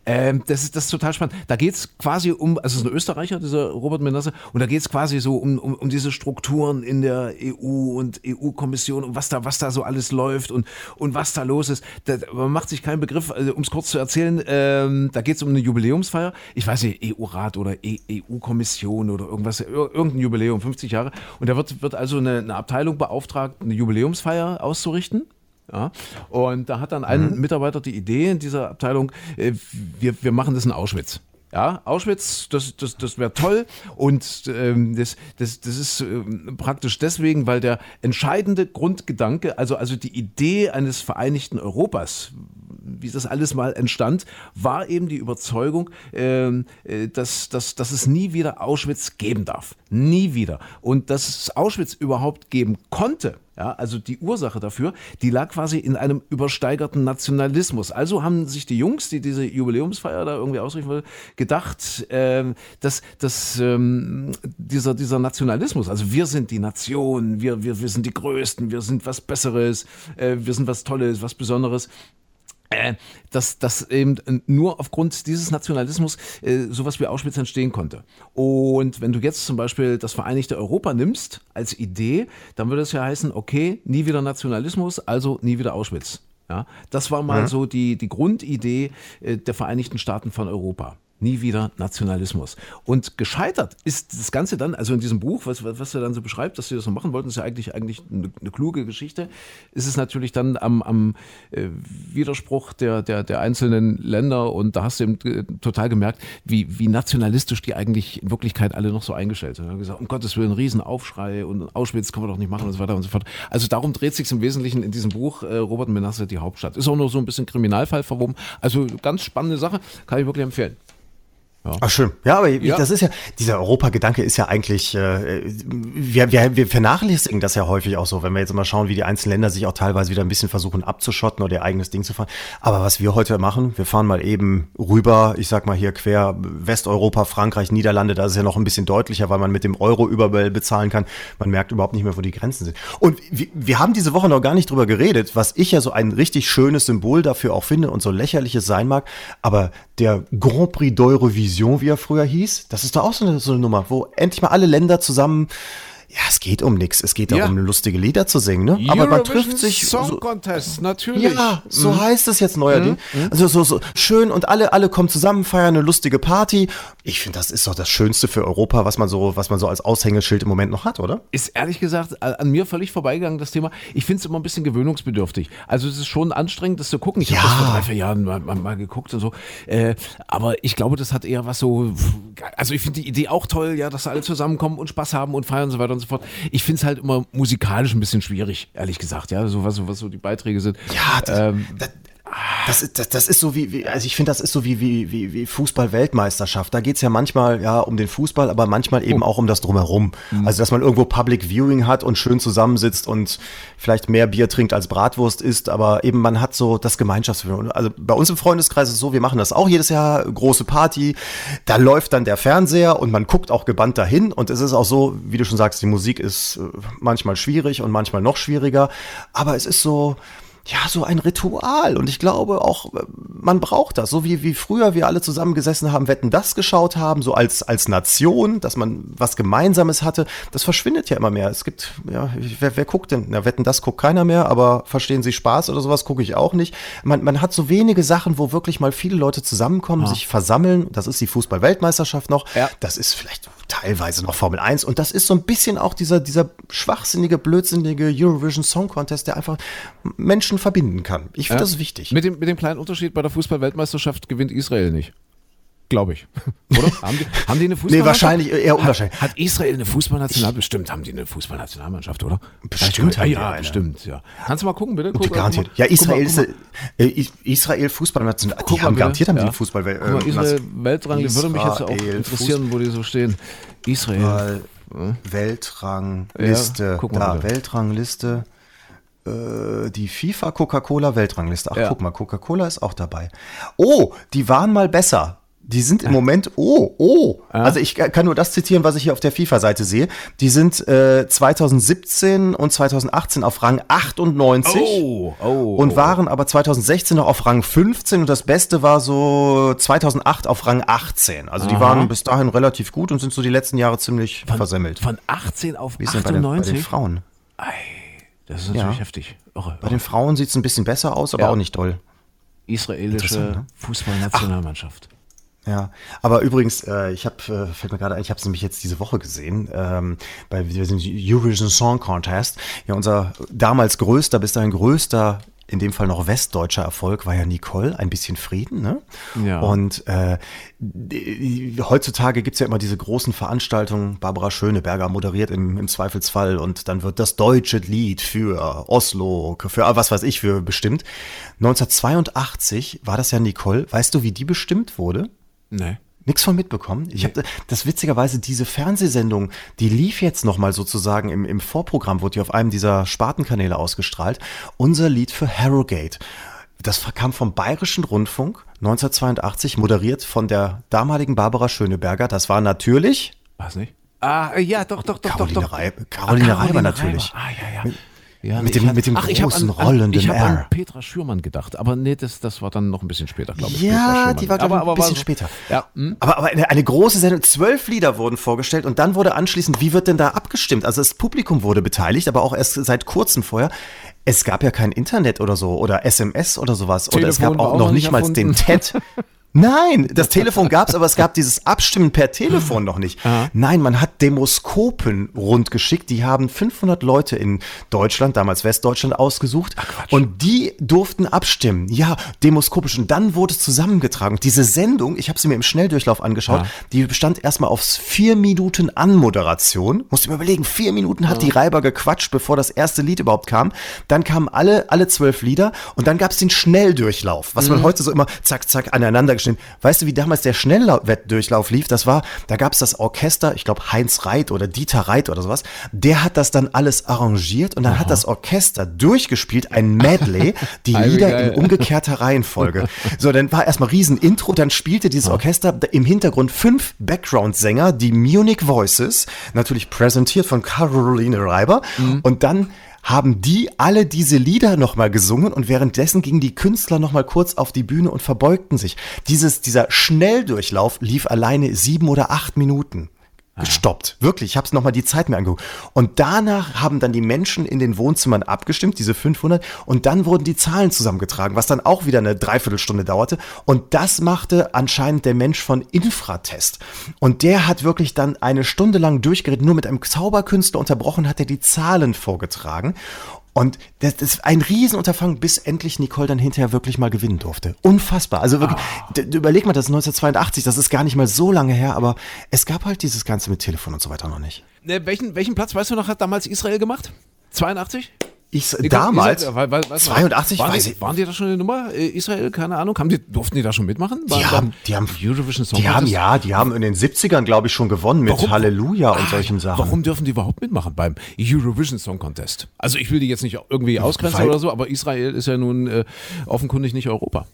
Ähm, das, ist, das ist total spannend. Da geht es quasi um, also es ist ein Österreicher, dieser Robert Menasse, und da geht es quasi so um, um, um diese Strukturen in der EU und EU-Kommission und was da, was da so alles läuft und, und was da los ist. Da, man macht sich keinen Begriff, also, um es kurz zu erzählen, ähm, da geht es um eine Jubiläumsfeier. Ich weiß nicht, EU-Rat oder EU-Kommission e oder irgendwas, irgendein Jubiläum, 50 Jahre. Und da wird, wird also eine, eine Abteilung beauftragt, eine Jubiläumsfeier auszurichten. Ja? Und da hat dann ein mhm. Mitarbeiter die Idee in dieser Abteilung, äh, wir, wir machen das in Auschwitz. Ja, Auschwitz, das, das, das wäre toll. Und ähm, das, das, das ist ähm, praktisch deswegen, weil der entscheidende Grundgedanke, also, also die Idee eines vereinigten Europas, wie das alles mal entstand, war eben die Überzeugung, ähm, äh, dass, dass, dass es nie wieder Auschwitz geben darf. Nie wieder. Und dass es Auschwitz überhaupt geben konnte, ja, also die Ursache dafür, die lag quasi in einem übersteigerten Nationalismus. Also haben sich die Jungs, die diese Jubiläumsfeier da irgendwie ausrichten wollen, gedacht, äh, dass, dass ähm, dieser, dieser Nationalismus, also wir sind die Nation, wir, wir, wir sind die Größten, wir sind was Besseres, äh, wir sind was Tolles, was Besonderes, äh, dass, dass eben nur aufgrund dieses Nationalismus äh, sowas wie Auschwitz entstehen konnte. Und wenn du jetzt zum Beispiel das Vereinigte Europa nimmst als Idee, dann würde es ja heißen, okay, nie wieder Nationalismus, also nie wieder Auschwitz. Ja, das war mal mhm. so die, die Grundidee äh, der Vereinigten Staaten von Europa nie wieder Nationalismus. Und gescheitert ist das Ganze dann, also in diesem Buch, was, was er dann so beschreibt, dass sie das so machen wollten, ist ja eigentlich, eigentlich eine, eine kluge Geschichte, ist es natürlich dann am, am äh, Widerspruch der, der, der einzelnen Länder und da hast du eben äh, total gemerkt, wie, wie nationalistisch die eigentlich in Wirklichkeit alle noch so eingestellt sind. gesagt, um Gottes Willen, Riesenaufschrei und Auschwitz kann man doch nicht machen und so weiter und so fort. Also darum dreht sich im Wesentlichen in diesem Buch äh, Robert Menasse die Hauptstadt. Ist auch nur so ein bisschen Kriminalfall verwoben. Also ganz spannende Sache, kann ich wirklich empfehlen. Ja. Ach schön. Ja, aber Ja. das ist ja, dieser Europagedanke ist ja eigentlich, äh, wir, wir, wir vernachlässigen das ja häufig auch so, wenn wir jetzt immer schauen, wie die einzelnen Länder sich auch teilweise wieder ein bisschen versuchen abzuschotten oder ihr eigenes Ding zu fahren. Aber was wir heute machen, wir fahren mal eben rüber, ich sag mal hier quer Westeuropa, Frankreich, Niederlande, da ist es ja noch ein bisschen deutlicher, weil man mit dem Euro überall bezahlen kann. Man merkt überhaupt nicht mehr, wo die Grenzen sind. Und wir, wir haben diese Woche noch gar nicht drüber geredet, was ich ja so ein richtig schönes Symbol dafür auch finde und so lächerliches sein mag. Aber der Grand Prix d'Eurovision, wie er früher hieß, das ist doch auch so eine, so eine Nummer, wo endlich mal alle Länder zusammen. Ja, es geht um nichts. Es geht Ja. darum, lustige Lieder zu singen, ne? Aber man trifft sich. Song so, Contest, natürlich. ja, so Mhm. heißt es jetzt neuerdings. Also so, so schön und alle, alle kommen zusammen, feiern eine lustige Party. Ich finde, das ist doch das Schönste für Europa, was man so, was man so als Aushängeschild im Moment noch hat, oder? Ist ehrlich gesagt an mir völlig vorbeigegangen, das Thema. Ich finde es immer ein bisschen gewöhnungsbedürftig. Also es ist schon anstrengend, das zu gucken. Ich Ja. habe das vor drei, vier Jahren mal, mal, mal geguckt und so. Äh, aber ich glaube, das hat eher was so, also ich finde die Idee auch toll, ja, dass alle zusammenkommen und Spaß haben und feiern und so weiter und so fort. Ich finde es halt immer musikalisch ein bisschen schwierig, ehrlich gesagt, ja, so was, so, was so die Beiträge sind. Ja, das, Ähm, das, das, ist- das, das ist so wie, wie also ich finde, das ist so wie, wie, wie, wie Fußball-Weltmeisterschaft. Da geht's ja manchmal ja um den Fußball, aber manchmal Oh. eben auch um das Drumherum. Mhm. Also, dass man irgendwo Public Viewing hat und schön zusammensitzt und vielleicht mehr Bier trinkt als Bratwurst isst, aber eben man hat so das Gemeinschaftsgefühl. Also bei uns im Freundeskreis ist es so, wir machen das auch jedes Jahr, große Party. Da läuft dann der Fernseher und man guckt auch gebannt dahin und es ist auch so, wie du schon sagst, die Musik ist äh, manchmal schwierig und manchmal noch schwieriger, aber es ist so, ja, so ein Ritual. Und ich glaube auch, äh, man braucht das. So wie, wie früher wir alle zusammengesessen haben, Wetten das geschaut haben, so als, als Nation, dass man was Gemeinsames hatte. Das verschwindet ja immer mehr. Es gibt, ja, wer, wer guckt denn? Na, Wetten das guckt keiner mehr, aber verstehen Sie Spaß oder sowas gucke ich auch nicht. Man, man hat so wenige Sachen, wo wirklich mal viele Leute zusammenkommen, sich versammeln. Das ist die Fußball-Weltmeisterschaft noch. Ja. Das ist vielleicht teilweise noch Formel 1. Und das ist so ein bisschen auch dieser, dieser schwachsinnige, blödsinnige Eurovision Song Contest, der einfach Menschen verbinden kann. Ich finde Ja. das wichtig. Mit dem, mit dem kleinen Unterschied, bei der Fußball-Weltmeisterschaft gewinnt Israel nicht. Glaube ich. Oder? Haben die, haben die eine Fußballmannschaft? wahrscheinlich eher unwahrscheinlich. Hat, hat Israel eine Fußballnationalmannschaft? Bestimmt haben die eine Fußballnationalmannschaft, oder? Bestimmt Ja, die ja, bestimmt, ja. Kannst du mal gucken, bitte? Guck, garantiert. guck mal. Ja, Israel Guck mal, ist äh, Israel Fußballnation. guck Die mal haben bitte. garantiert haben die Ja. eine Fußball äh, Guck mal, Israel Weltrang, würde mich jetzt auch Israel, interessieren, wo die so stehen. Israel. Fußball Weltrangliste. Ja, guck mal da bitte. Weltrangliste. Äh, die FIFA Coca-Cola Weltrangliste. Ach, Ja. guck mal, Coca-Cola ist auch dabei. Oh, die waren mal besser. Die sind im Moment, oh, oh. Also ich kann nur das zitieren, was ich hier auf der FIFA-Seite sehe. Die sind äh, 2017 und 2018 auf Rang 98 Oh, oh. und waren aber 2016 noch auf Rang 15 und das Beste war so 2008 auf Rang 18. Also die waren bis dahin relativ gut und sind so die letzten Jahre ziemlich versemmelt. Von 18 auf Wie ist denn bei den, bei den 98? Frauen? das ist natürlich Ja. heftig. Irre. Bei den Frauen sieht es ein bisschen besser aus, aber Ja. auch nicht toll. Israelische ne? Fußballnationalmannschaft. Ja, aber übrigens, äh, ich habe, äh, fällt mir gerade ein, ich habe es nämlich jetzt diese Woche gesehen, ähm, bei diesem Eurovision Song Contest. Ja, unser damals größter, bis dahin größter, in dem Fall noch westdeutscher Erfolg war ja Nicole, ein bisschen Frieden, ne? Ja. Und äh, die- heutzutage gibt's ja immer diese großen Veranstaltungen, Barbara Schöneberger moderiert im, im Zweifelsfall und dann wird das deutsche Lied für Oslo, für ah, was weiß ich, für bestimmt. 1982 war das ja Nicole. Weißt du, wie die bestimmt wurde? Nee. Nix von mitbekommen. Ich habe das witzigerweise diese Fernsehsendung, die lief jetzt noch mal sozusagen im, im Vorprogramm, wurde die auf einem dieser Spartenkanäle ausgestrahlt. Unser Lied für Harrogate. Das kam vom Bayerischen Rundfunk 1982, moderiert von der damaligen Barbara Schöneberger. Das war natürlich Was nicht? Ah, ja, doch, doch, doch, Caroline doch, doch. Reib- Caroline Reiber natürlich. Ah, ja, ja. Ja mit ich dem- hab- mit dem ach, ich großen an, an, rollenden Ich habe R. an Petra Schürmann gedacht, aber nee, das, das war dann noch ein bisschen später, glaube ich. Ja, die war, glaube ich, ein bisschen später. Ja, hm? Aber, aber eine, eine große Sendung, zwölf Lieder wurden vorgestellt und dann wurde anschließend, wie wird denn da abgestimmt? Also das Publikum wurde beteiligt, aber auch erst seit kurzem vorher. Es gab ja kein Internet oder so oder SMS oder sowas. oder es Telefon gab auch auch noch nicht mal den TED. Nein, das Telefon gab's, aber es gab dieses Abstimmen per Telefon noch nicht. Nein, man hat Demoskopen rundgeschickt. Die haben 500 Leute in Deutschland, damals Westdeutschland, ausgesucht. und die durften abstimmen. Ja, demoskopisch. Und dann wurde es zusammengetragen. Und diese Sendung, ich habe sie mir im Schnelldurchlauf angeschaut, die bestand erstmal aus vier Minuten Anmoderation. Musst du mir überlegen, vier Minuten hat die Reiber gequatscht, bevor das erste Lied überhaupt kam. Dann kamen alle, alle zwölf Lieder und dann gab's den Schnelldurchlauf, was man heute so immer zack, zack aneinander gestehen. Weißt du, wie damals der Schnellwettdurchlauf lief? Das war, da gab es das Orchester, ich glaube Heinz Reit oder Dieter Reit oder sowas. Der hat das dann alles arrangiert und dann Aha. hat das Orchester durchgespielt, ein Medley, die Lieder in umgekehrter Reihenfolge. So, dann war erstmal riesen Intro, dann spielte dieses Orchester im Hintergrund fünf Background-Sänger, die Munich Voices, natürlich präsentiert von Caroline Reiber. Mhm. Und dann haben die alle diese Lieder nochmal gesungen und währenddessen gingen die Künstler nochmal kurz auf die Bühne und verbeugten sich. Dieses, dieser Schnelldurchlauf lief alleine sieben oder acht Minuten gestoppt. Wirklich, ich habe es nochmal die Zeit mir angeguckt. Und danach haben dann die Menschen in den Wohnzimmern abgestimmt, diese 500, und dann wurden die Zahlen zusammengetragen, was dann auch wieder eine Dreiviertelstunde dauerte. Und das machte anscheinend der Mensch von Infratest. Und der hat wirklich dann eine Stunde lang durchgeredet, nur mit einem Zauberkünstler unterbrochen, hat er die Zahlen vorgetragen. Und das, das ist ein Riesenunterfangen, bis endlich Nicole dann hinterher wirklich mal gewinnen durfte. Unfassbar. Also wirklich, oh. überleg mal, das ist 1982, das ist gar nicht mal so lange her, aber es gab halt dieses Ganze mit Telefon und so weiter noch nicht. Ne, welchen, welchen Platz, weißt du noch, hat damals Israel gemacht? 82? Ich, ich damals, Israel, weiß, 82, waren weiß die. Waren die da schon eine Nummer? Äh, Israel, keine Ahnung. Haben die, durften die da schon mitmachen? War, die haben, die haben, Eurovision Song die haben, ja, die haben in den 70ern, glaube ich, schon gewonnen mit warum, Halleluja und ah, solchen Sachen. Warum dürfen die überhaupt mitmachen beim Eurovision Song Contest? Also ich will die jetzt nicht irgendwie ausgrenzen oder so, aber Israel ist ja nun äh, offenkundig nicht Europa.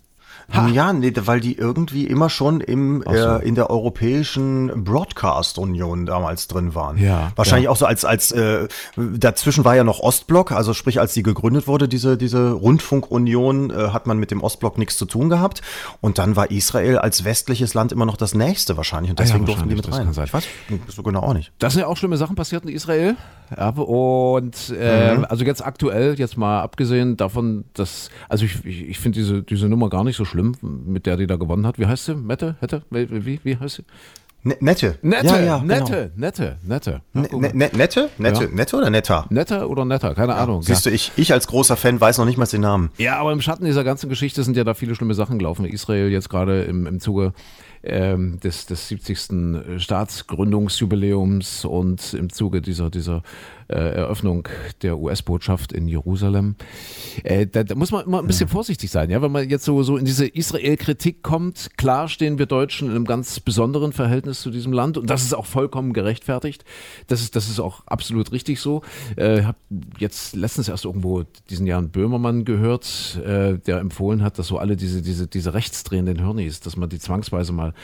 Ha. Ja, nee, weil die irgendwie immer schon im, so. äh, in der Europäischen Broadcast Union damals drin waren. Ja. Wahrscheinlich ja. auch so als, als äh, dazwischen war ja noch Ostblock, also sprich, als die gegründet wurde, diese, diese Rundfunkunion, äh, hat man mit dem Ostblock nichts zu tun gehabt. Und dann war Israel als westliches Land immer noch das nächste wahrscheinlich. Und deswegen ah ja, durften die mit rein. Ich weiß so genau auch nicht. Das sind ja auch schlimme Sachen passiert in Israel. Ja, und äh, mhm. also jetzt aktuell, jetzt mal abgesehen davon, dass, also ich, ich, ich finde diese, diese Nummer gar nicht so schlimm, mit der die da gewonnen hat. Wie heißt sie? Mette? Hätte? Wie, wie heißt sie? Ne, nette. Nette, ja, ja, nette, genau. nette, nette. Ne, ne, ne, nette? Nette, ja. nette oder netter? Netter oder netter, keine Ahnung. Siehst du, ich, ich als großer Fan weiß noch nicht mal den Namen. Ja, aber im Schatten dieser ganzen Geschichte sind ja da viele schlimme Sachen gelaufen. Israel jetzt gerade im, im Zuge ähm, des, des 70. Staatsgründungsjubiläums und im Zuge dieser, dieser Eröffnung der US-Botschaft in Jerusalem. Äh, da, da, muss man immer ein bisschen vorsichtig sein, ja, wenn man jetzt so, so in diese Israel-Kritik kommt. Klar stehen wir Deutschen in einem ganz besonderen Verhältnis zu diesem Land und das ist auch vollkommen gerechtfertigt. Das ist, das ist auch absolut richtig so. Ich äh, habe jetzt letztens erst irgendwo diesen Jan Böhmermann gehört, äh, der empfohlen hat, dass so alle diese, diese, diese rechtsdrehenden Hirnis, dass man die zwangsweise mal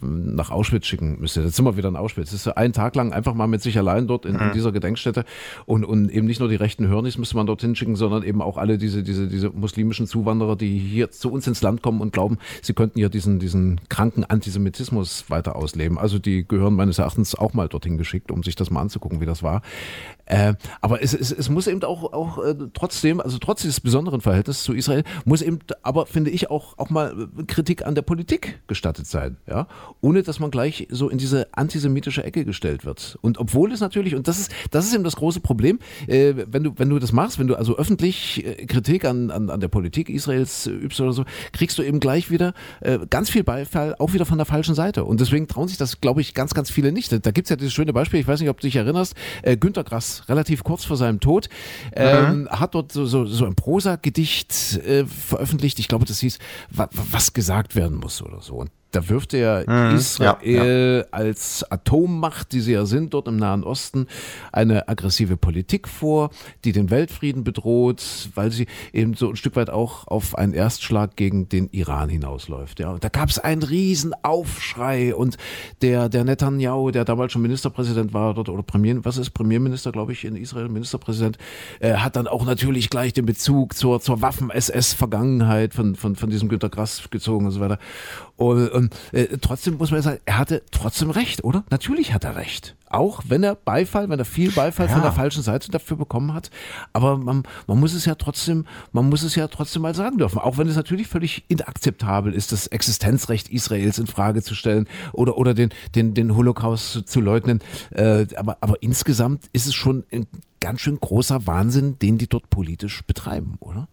hm, nach Auschwitz schicken müsste. Jetzt sind wir wieder in Auschwitz. Das ist so einen Tag lang einfach mal mit sich allein dort in, in dieser Gedenkstätte und, und eben nicht nur die rechten Hörnis müsste man dorthin schicken, sondern eben auch alle diese, diese, diese muslimischen Zuwanderer, die hier zu uns ins Land kommen und glauben, sie könnten hier diesen, diesen kranken Antisemitismus weiter ausleben. Also die gehören meines Erachtens auch mal dorthin geschickt, um sich das mal anzugucken, wie das war. Äh, aber es, es, es muss eben auch, auch äh, trotzdem, also trotz dieses besonderen Verhältnisses zu Israel, muss eben aber, finde ich, auch, auch mal Kritik an der Politik gestattet sein, ja, ohne dass man gleich so in diese antisemitische Ecke gestellt wird. Und obwohl es natürlich, und das ist, das ist eben das große Problem, äh, wenn du, wenn du das machst, wenn du also öffentlich äh, Kritik an, an, an der Politik Israels übst oder so, kriegst du eben gleich wieder äh, ganz viel Beifall, auch wieder von der falschen Seite. Und deswegen trauen sich das, glaube ich, ganz, ganz viele nicht. Da gibt es ja dieses schöne Beispiel, ich weiß nicht, ob du dich erinnerst, äh, Günter Grass relativ kurz vor seinem Tod, ähm, hat dort so, so, so ein Prosa-Gedicht äh, veröffentlicht. Ich glaube, das hieß, wa was gesagt werden muss oder so. Und da wirft er mhm, Israel ja, ja. als Atommacht, die sie ja sind, dort im Nahen Osten, eine aggressive Politik vor, die den Weltfrieden bedroht, weil sie eben so ein Stück weit auch auf einen Erstschlag gegen den Iran hinausläuft. Ja, und da gab es einen riesen Aufschrei und der, der Netanyahu, der damals schon Ministerpräsident war dort oder Premier, was ist Premierminister, glaube ich, in Israel, Ministerpräsident, äh, hat dann auch natürlich gleich den Bezug zur, zur Waffen-SS-Vergangenheit von, von, von diesem Günter Grass gezogen und so weiter. Und, und äh, trotzdem muss man sagen, er hatte trotzdem recht, oder? Natürlich hat er recht. Auch wenn er Beifall, wenn er viel Beifall ja. von der falschen Seite dafür bekommen hat. Aber man, man muss es ja trotzdem, man muss es ja trotzdem mal sagen dürfen. Auch wenn es natürlich völlig inakzeptabel ist, das Existenzrecht Israels in Frage zu stellen oder, oder den, den, den Holocaust zu leugnen. Äh, aber, aber insgesamt ist es schon ein ganz schön großer Wahnsinn, den die dort politisch betreiben, oder?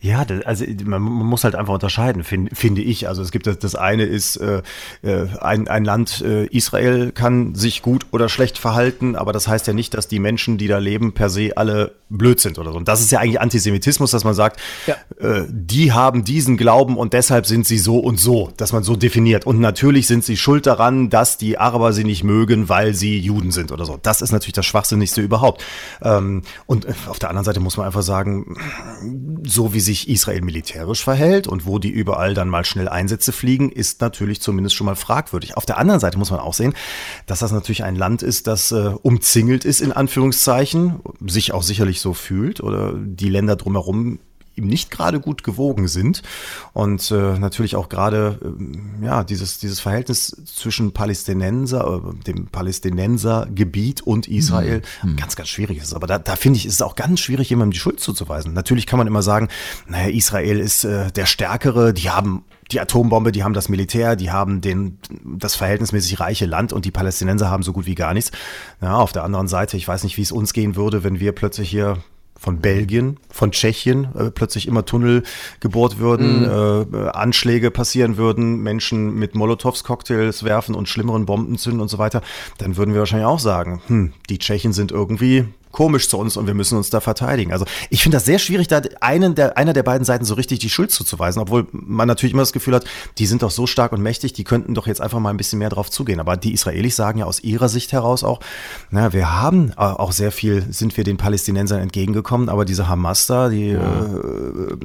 Ja, also man, muss halt einfach unterscheiden, find, finde ich. Also es gibt das, das eine ist, äh, äh, ein, ein Land, äh, Israel kann sich gut oder schlecht verhalten, aber das heißt ja nicht, dass die Menschen, die da leben, per se alle blöd sind oder so. Und das ist ja eigentlich Antisemitismus, dass man sagt, ja. äh, die haben diesen Glauben und deshalb sind sie so und so, dass man so definiert. Und natürlich sind sie schuld daran, dass die Araber sie nicht mögen, weil sie Juden sind oder so. Das ist natürlich das Schwachsinnigste überhaupt. Ähm, und auf der anderen Seite muss man einfach sagen, so wie sich Israel militärisch verhält und wo die überall dann mal schnell Einsätze fliegen, ist natürlich zumindest schon mal fragwürdig. Auf der anderen Seite muss man auch sehen, dass das natürlich ein Land ist, das äh, umzingelt ist, in Anführungszeichen, sich auch sicherlich so fühlt oder die Länder drumherum ihm nicht gerade gut gewogen sind. Und äh, natürlich auch gerade äh, ja, dieses, dieses Verhältnis zwischen Palästinenser, äh, dem Palästinensergebiet und Israel mhm. ganz, ganz schwierig ist. Aber da, da finde ich, ist es auch ganz schwierig, jemandem die Schuld zuzuweisen. Natürlich kann man immer sagen, naja, Israel ist äh, der Stärkere, die haben die Atombombe, die haben das Militär, die haben den, das verhältnismäßig reiche Land und die Palästinenser haben so gut wie gar nichts. Ja, auf der anderen Seite, ich weiß nicht, wie es uns gehen würde, wenn wir plötzlich hier von Belgien, von Tschechien äh, plötzlich immer Tunnel gebohrt würden, mhm. äh, Anschläge passieren würden, Menschen mit Molotovs Cocktails werfen und schlimmeren Bomben zünden und so weiter, dann würden wir wahrscheinlich auch sagen, hm, die Tschechen sind irgendwie komisch zu uns und wir müssen uns da verteidigen. Also ich finde das sehr schwierig, da einen der, einer der beiden Seiten so richtig die Schuld zuzuweisen, obwohl man natürlich immer das Gefühl hat, die sind doch so stark und mächtig, die könnten doch jetzt einfach mal ein bisschen mehr drauf zugehen. Aber die Israelis sagen ja aus ihrer Sicht heraus auch, naja, wir haben auch sehr viel, sind wir den Palästinensern entgegengekommen, aber diese Hamas da, die ja. äh,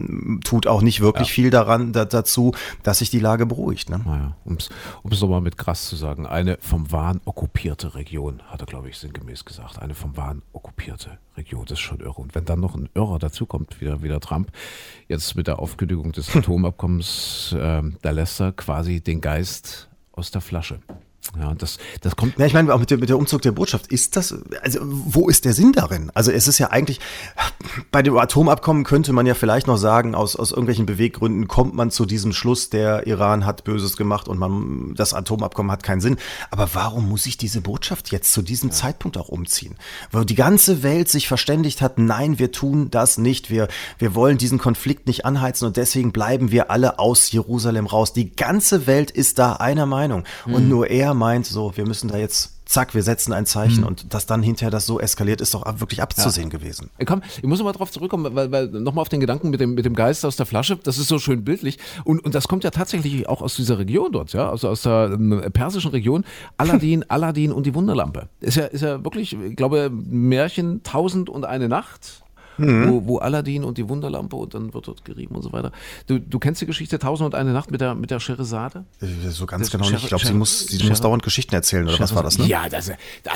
tut auch nicht wirklich ja. viel daran da, dazu, dass sich die Lage beruhigt. Ne? Naja, um es nochmal mit krass zu sagen, eine vom Wahn okkupierte Region, hat er, glaube ich, sinngemäß gesagt, eine vom Wahn okkupierte okkupierte Region. Das ist schon irre. Und wenn dann noch ein Irrer dazukommt, wieder, wieder Trump, jetzt mit der Aufkündigung des Atomabkommens, äh, da lässt er quasi den Geist aus der Flasche. Ja, das, das kommt. Ja, ich meine, auch mit, der, mit der Umzug der Botschaft, ist das, also wo ist der Sinn darin? Also es ist ja eigentlich, bei dem Atomabkommen könnte man ja vielleicht noch sagen, aus, aus irgendwelchen Beweggründen kommt man zu diesem Schluss, der Iran hat Böses gemacht und man, das Atomabkommen hat keinen Sinn. Aber warum muss ich diese Botschaft jetzt zu diesem ja. Zeitpunkt auch umziehen? Weil die ganze Welt sich verständigt hat, nein, wir tun das nicht, wir, wir wollen diesen Konflikt nicht anheizen und deswegen bleiben wir alle aus Jerusalem raus. Die ganze Welt ist da einer Meinung und mhm. nur er meint, so, wir müssen da jetzt zack, wir setzen ein Zeichen mhm. und dass dann hinterher das so eskaliert, ist doch wirklich abzusehen ja. gewesen. Komm, ich muss mal drauf zurückkommen, weil, weil nochmal auf den Gedanken mit dem, mit dem Geist aus der Flasche, das ist so schön bildlich und, und das kommt ja tatsächlich auch aus dieser Region dort, ja, also aus der ähm, persischen Region, Aladdin, Aladdin und die Wunderlampe. Ist ja, ist ja wirklich, ich glaube, Märchen Tausend und eine Nacht mhm. wo, wo Aladdin und die Wunderlampe und dann wird dort gerieben und so weiter. Du, du kennst die Geschichte Tausend und eine Nacht mit der, mit der Scheresade? Äh, so ganz das genau nicht. Ich glaube, sie muss, sie muss dauernd Geschichten erzählen, oder was war das, ne? Ja, das,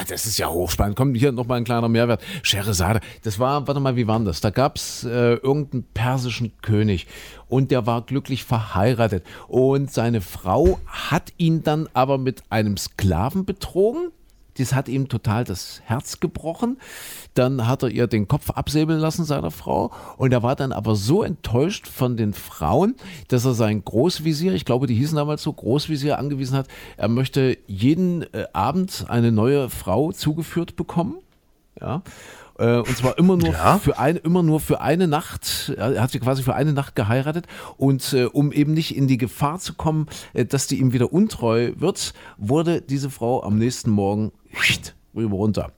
das ist ja hochspannend. Komm, hier nochmal ein kleiner Mehrwert. Scheresade, das war, warte mal, wie war das? Da gab es äh, irgendeinen persischen König und der war glücklich verheiratet. Und seine Frau hat ihn dann aber mit einem Sklaven betrogen das hat ihm total das Herz gebrochen. Dann hat er ihr den Kopf absäbeln lassen, seiner Frau. Und er war dann aber so enttäuscht von den Frauen, dass er seinen Großvisier, ich glaube, die hießen damals so, Großvisier angewiesen hat, er möchte jeden äh, Abend eine neue Frau zugeführt bekommen. Ja. Äh, und zwar immer nur ja. für eine, immer nur für eine Nacht. Er hat sie quasi für eine Nacht geheiratet. Und äh, um eben nicht in die Gefahr zu kommen, äh, dass die ihm wieder untreu wird, wurde diese Frau am nächsten Morgen rüber runter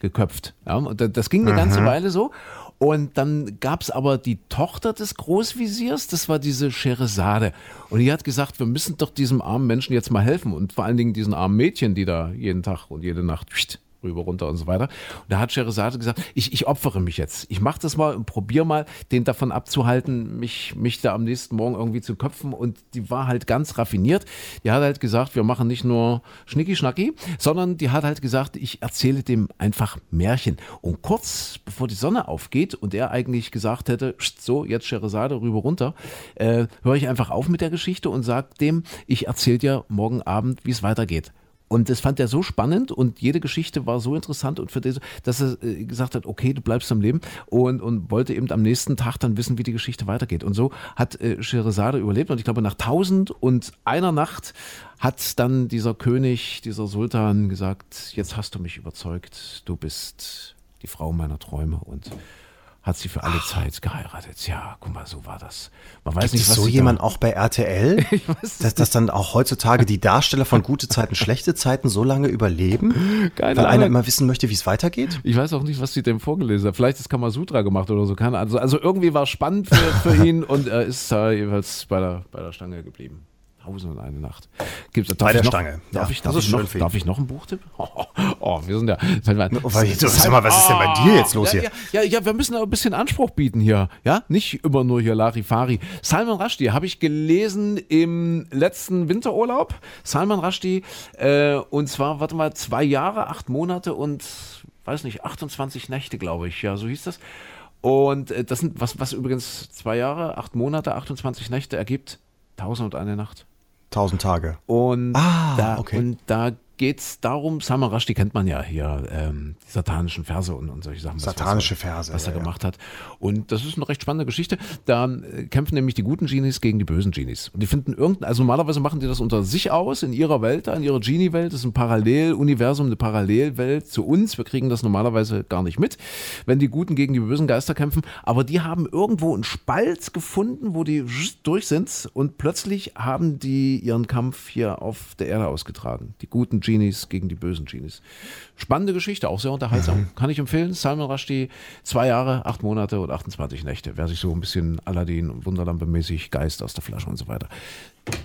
geköpft. Ja, und das ging eine ganze Weile so. Und dann gab es aber die Tochter des Großvisiers, das war diese Scheresade. Und die hat gesagt, wir müssen doch diesem armen Menschen jetzt mal helfen. Und vor allen Dingen diesen armen Mädchen, die da jeden Tag und jede Nacht rüber, runter und so weiter. Und da hat Sherazade gesagt, ich, ich opfere mich jetzt. Ich mache das mal und probiere mal, den davon abzuhalten, mich, mich da am nächsten Morgen irgendwie zu köpfen. Und die war halt ganz raffiniert. Die hat halt gesagt, wir machen nicht nur Schnicki-Schnacki, sondern die hat halt gesagt, ich erzähle dem einfach Märchen. Und kurz bevor die Sonne aufgeht und er eigentlich gesagt hätte, so, jetzt Sherazade rüber, runter, äh, höre ich einfach auf mit der Geschichte und sage dem, ich erzähle dir morgen Abend, wie es weitergeht. Und das fand er so spannend und jede Geschichte war so interessant und für den, dass er äh, gesagt hat, okay, du bleibst am Leben und, und wollte eben am nächsten Tag dann wissen, wie die Geschichte weitergeht. Und so hat äh, Scheherazade überlebt und ich glaube, nach tausend und einer Nacht hat dann dieser König, dieser Sultan gesagt, jetzt hast du mich überzeugt, du bist die Frau meiner Träume und hat sie für alle Zeit geheiratet. Ja, guck mal, so war das. Man weiß Gibt nicht, was so jemand auch bei RTL? dass, dass dann auch heutzutage die Darsteller von gute Zeiten, schlechte Zeiten so lange überleben? Keine weil einer Ahnung. immer wissen möchte, wie es weitergeht? Ich weiß auch nicht, was sie dem vorgelesen hat. Vielleicht ist Kamasutra gemacht oder so. Keine Ahnung. Also, also irgendwie war es spannend für, für ihn und er ist da jeweils bei der, bei der Stange geblieben. Tausend und eine Nacht. Gibt's, darf Bei ich der noch, Stange. Darf, Ja, ich, darf, ich noch, darf ich noch einen Buchtipp? Oh, oh, wir sind ja. Sag mal, Oh, sag mal, was ist denn bei dir jetzt los ja, hier? Ja, ja, ja, wir müssen ein bisschen Anspruch bieten hier. Ja, nicht immer nur hier Larifari. Salman Rushdie habe ich gelesen im letzten Winterurlaub. Salman Rushdie, äh, und zwar, warte mal, zwei Jahre, acht Monate und, weiß nicht, 28 Nächte, glaube ich. Ja, so hieß das. Und äh, das sind, was, was übrigens zwei Jahre, acht Monate, 28 Nächte ergibt, 1001 Nacht. Tausend Tage. Und Ah, da, okay. und da geht es darum, Salman Rushdie kennt man ja hier, ähm, die satanischen Verse und, und solche Sachen. Satanische was, Verse, Was er ja, ja. gemacht hat. Und das ist eine recht spannende Geschichte. Da äh, kämpfen nämlich die guten Genies gegen die bösen Genies. Und die finden irgendein, also normalerweise machen die das unter sich aus, in ihrer Welt, in ihrer Genie-Welt. Das ist ein Paralleluniversum, eine Parallelwelt zu uns. Wir kriegen das normalerweise gar nicht mit, wenn die Guten gegen die bösen Geister kämpfen. Aber die haben irgendwo einen Spalt gefunden, wo die durch sind und plötzlich haben die ihren Kampf hier auf der Erde ausgetragen. Die guten Genies gegen die bösen Genies. Spannende Geschichte, auch sehr unterhaltsam. Kann ich empfehlen. Salman Rushdie, zwei Jahre, acht Monate und 28 Nächte. Wer sich so ein bisschen Aladdin und Wunderlampe-mäßig Geist aus der Flasche und so weiter.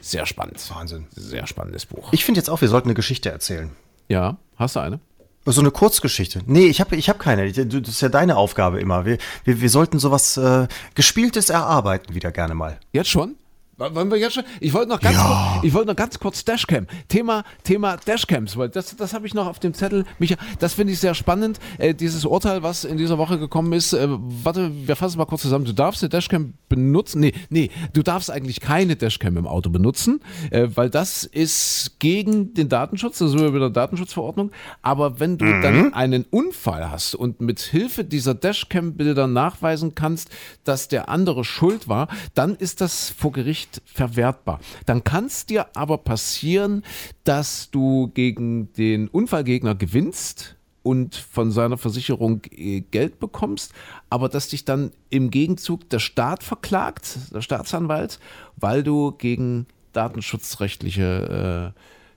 Sehr spannend. Wahnsinn. Sehr spannendes Buch. Ich finde jetzt auch, wir sollten eine Geschichte erzählen. Ja, hast du eine? So eine Kurzgeschichte. Nee, ich habe ich hab keine. Das ist ja deine Aufgabe immer. Wir, wir, wir sollten sowas äh, Gespieltes erarbeiten wieder gerne mal. Jetzt schon? Wollen wir jetzt schon? Ich wollte noch ganz Ja. kurz, ich wollte noch ganz kurz Dashcam. Thema, Thema Dashcams, weil das, das habe ich noch auf dem Zettel. Micha, das finde ich sehr spannend. Äh, dieses Urteil, was in dieser Woche gekommen ist. Äh, warte, wir fassen es mal kurz zusammen. Du darfst eine Dashcam benutzen. Nee, nee, du darfst eigentlich keine Dashcam im Auto benutzen, äh, weil das ist gegen den Datenschutz, das ist wieder der Datenschutzverordnung. Aber wenn du dann einen Unfall hast und mit Hilfe dieser Dashcam-Bilder nachweisen kannst, dass der andere schuld war, dann ist das vor Gericht verwertbar. Dann kann es dir aber passieren, dass du gegen den Unfallgegner gewinnst und von seiner Versicherung äh, Geld bekommst, aber dass dich dann im Gegenzug der Staat verklagt, der Staatsanwalt, weil du gegen datenschutzrechtliche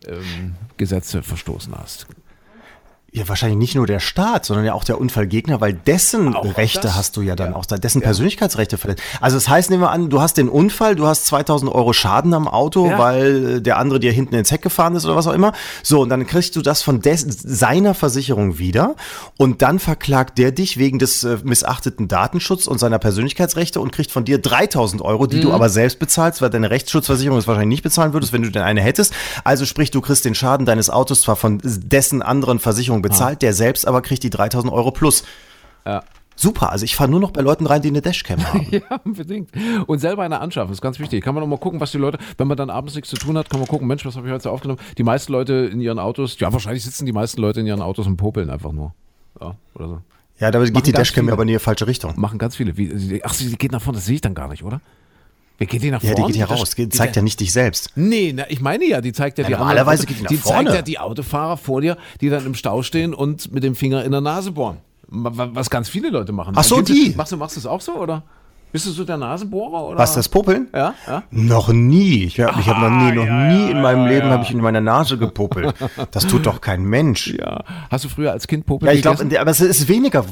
äh, ähm, Gesetze verstoßen hast. Ja, wahrscheinlich nicht nur der Staat, sondern ja auch der Unfallgegner, weil dessen Auch Rechte das? hast du ja dann auch, dessen Persönlichkeitsrechte verletzt. Also das heißt, nehmen wir an, du hast den Unfall, du hast 2000 Euro Schaden am Auto, Ja. weil äh, der andere dir hinten ins Heck gefahren ist oder was auch immer. So, und dann kriegst du das von des, seiner Versicherung wieder und dann verklagt der dich wegen des äh, missachteten Datenschutz und seiner Persönlichkeitsrechte und kriegt von dir 3000 Euro, die Mhm. du aber selbst bezahlst, weil deine Rechtsschutzversicherung es wahrscheinlich nicht bezahlen würdest, wenn du denn eine hättest. Also sprich, du kriegst den Schaden deines Autos zwar von dessen anderen Versicherung bezahlt, der selbst aber kriegt die 3000 Euro plus. Ja. Super, also ich fahre nur noch bei Leuten rein, die eine Dashcam haben. Ja, unbedingt. Und selber eine anschaffen, ist ganz wichtig. Kann man auch mal gucken, was die Leute, wenn man dann abends nichts zu tun hat, kann man gucken, Mensch, was habe ich heute aufgenommen? Die meisten Leute in ihren Autos, ja, wahrscheinlich sitzen die meisten Leute in ihren Autos und popeln einfach nur. Ja, oder so. Ja, da geht die Dashcam viele. aber in die falsche Richtung. Machen ganz viele. Wie, ach, sie geht nach vorne, das sehe ich dann gar nicht, oder? Wie geht die nach Ja, vorne? die geht ja raus, die zeigt ja nicht dich selbst. Nee, na, ich meine ja, die zeigt ja, Ja, die normalerweise anderen, geht die nach die vorne. zeigt ja die Autofahrer vor dir, die dann im Stau stehen und mit dem Finger in der Nase bohren. Was ganz viele Leute machen. Ach so, du- die. Machst du, machst du das auch so, oder? Bist du so der Nasenbohrer? Oder? Was, das Popeln? Ja, ja. Noch nie. Ich habe ich hab noch nie, noch ja, nie in ja, meinem ja, Leben ja. habe ich in meine Nase gepuppelt. Das tut doch kein Mensch. Ja. Hast du früher als Kind Popel Ja, ich glaube, aber es ist weniger.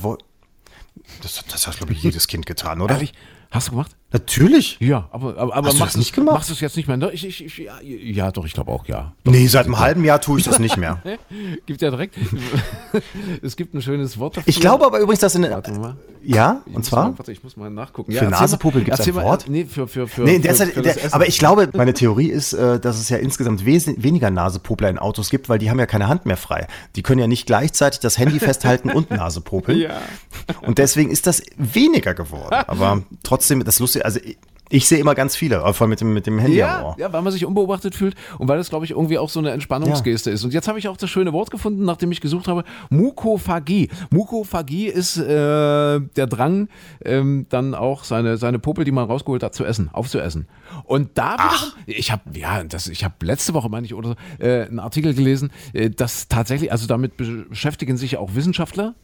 Das, das hat, glaube ich, jedes Kind getan, oder? Ehrlich? Hast du gemacht? Natürlich. Ja, aber, aber, aber Hast du machst das nicht gemacht? Machst du es jetzt nicht mehr? Ne? Ich, ich, ich, ja, ja, doch, ich glaube auch, ja. Nee, seit einem halben Jahr tue ich das nicht mehr. Gibt ja direkt. es gibt ein schönes Wort dafür. Ich glaube aber übrigens, dass in. Warte mal. Ja, und zwar? Mal, warte, ich muss mal nachgucken. Für erzähl mal- Nasepopel gibt's erzähl ein Wort? Nee, für, für, für, Nee, für, derzeit, für das der, aber ich glaube, meine Theorie ist, äh, dass es ja insgesamt weniger Nasepopler in Autos gibt, weil die haben ja keine Hand mehr frei. Die können ja nicht gleichzeitig das Handy festhalten und Nasepopeln. Ja. Und deswegen ist das weniger geworden. Aber trotzdem, das Lustige, also ich, sehe immer ganz viele, vor allem mit dem, mit dem Handy am Ja, Ohr. ja, weil man sich unbeobachtet fühlt und weil das, glaube ich, irgendwie auch so eine Entspannungsgeste ist. Und jetzt habe ich auch das schöne Wort gefunden, nachdem ich gesucht habe, Mukophagie. Mukophagie ist äh, der Drang, ähm, dann auch seine, seine Popel, die man rausgeholt hat, zu essen, aufzuessen. Und da wiederum, ich habe, ja, das, ich habe letzte Woche, meine ich, oder so, äh, einen Artikel gelesen, äh, dass tatsächlich, also damit beschäftigen sich auch Wissenschaftler,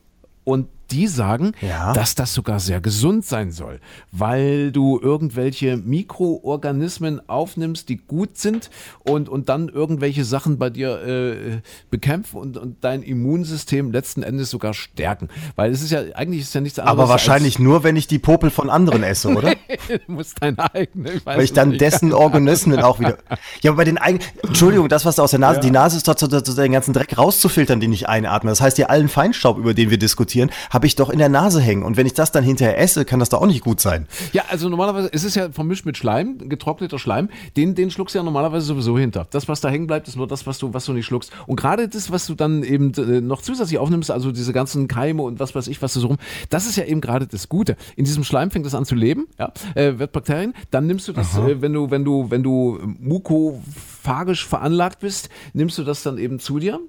und die sagen, Ja. dass das sogar sehr gesund sein soll, weil du irgendwelche Mikroorganismen aufnimmst, die gut sind und, und dann irgendwelche Sachen bei dir äh, bekämpfen und, und dein Immunsystem letzten Endes sogar stärken. Weil es ist ja, eigentlich ist ja nichts anderes. Aber wahrscheinlich nur, wenn ich die Popel von anderen esse, oder? du musst deine eigene. weiß Weil ich dann nicht. dessen Organismen auch wieder. Ja, aber bei den eigenen. Entschuldigung, das, was da aus der Nase. Die Nase ist dazu, dazu, den ganzen Dreck rauszufiltern, den ich einatme. Das heißt, ja, allen Feinstaub, über den wir diskutieren, habe ich doch in der Nase hängen. Und wenn ich das dann hinterher esse, kann das doch auch nicht gut sein. Ja, also normalerweise ist es ja vermischt mit Schleim, getrockneter Schleim, den, den schluckst du ja normalerweise sowieso hinter. Das, was da hängen bleibt, ist nur das, was du, was du nicht schluckst. Und gerade das, was du dann eben äh, noch zusätzlich aufnimmst, also diese ganzen Keime und was weiß ich, was du so rum, das ist ja eben gerade das Gute. In diesem Schleim fängt es an zu leben, ja, äh, wird Bakterien, dann nimmst du das, äh, wenn du, wenn du, wenn du mukophagisch veranlagt bist, nimmst du das dann eben zu dir.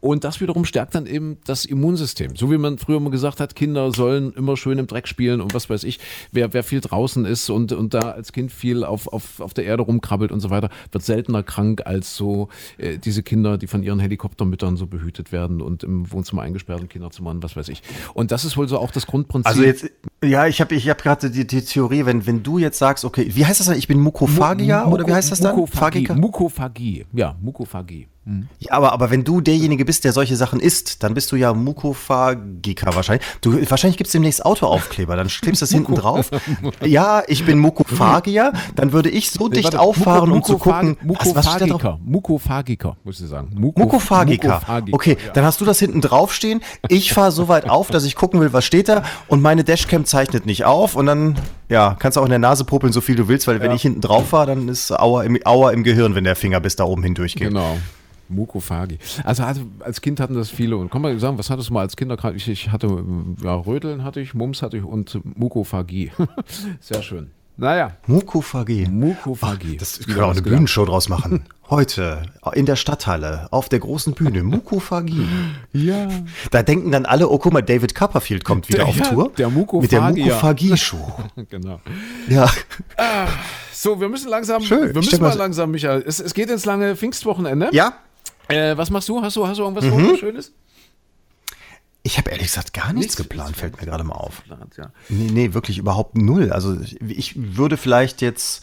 Und das wiederum stärkt dann eben das Immunsystem. So wie man früher immer gesagt hat, Kinder sollen immer schön im Dreck spielen und was weiß ich, wer, wer viel draußen ist und, und da als Kind viel auf, auf, auf der Erde rumkrabbelt und so weiter, wird seltener krank als so äh, diese Kinder, die von ihren Helikoptermüttern so behütet werden und im Wohnzimmer eingesperrt in Kinderzimmern, was weiß ich. Und das ist wohl so auch das Grundprinzip. Also jetzt, ja, ich habe ich hab gerade die, die Theorie, wenn, wenn du jetzt sagst, okay, wie heißt das denn? Ich bin Mukophagia Mu- oder wie heißt das dann? Mukophagie. Phagiker? Mukophagie. Ja, Mukophagie. Ja, aber, aber wenn du derjenige bist, der solche Sachen isst, dann bist du ja Mukophagiker wahrscheinlich. Du, wahrscheinlich gibt's demnächst Autoaufkleber, dann klebst du das hinten drauf. Ja, ich bin Mukophagier, dann würde ich so dicht Warte, auffahren, um zu Mukophag- gucken. Was, was steht da drauf? Mukophagiker. Muss ich sagen. Muko- Mukophagiker. Mukophagiker, Okay, ja. dann hast du das hinten drauf stehen. Ich fahre so weit auf, dass ich gucken will, was steht da. Und meine Dashcam zeichnet nicht auf. Und dann, ja, kannst du auch in der Nase popeln, so viel du willst, weil wenn ich hinten drauf fahre, dann ist Aua im, Aua im Gehirn, wenn der Finger bis da oben hindurchgeht. Genau. Mukophagi. Also hatte, als Kind hatten das viele. Und kann man sagen, was hattest du mal als Kinder? Ich, ich hatte, ja, Rödeln hatte ich, Mumps hatte ich und Mukophagie. Sehr schön. Naja, Mukophagie. Mukophagie. Das Wieder können wir auch eine. Bühnenshow draus machen. Heute in der Stadthalle auf der großen Bühne Mukophagie. Ja. Da denken dann alle, oh guck mal, David Copperfield kommt wieder Der- auf ja, Tour. der Mit der. Mukophagie-Show. genau. Ja. So, wir müssen langsam, Schön. wir müssen mal mal- langsam, Michael. Es, es geht ins lange Pfingstwochenende. Ja? Äh, was machst du? Hast du, hast du irgendwas Mhm. Schönes? Ich habe ehrlich gesagt gar nichts Nichts- geplant, fällt mir gerade mal auf. Ja. Nee, nee, wirklich überhaupt null. Also ich, würde vielleicht jetzt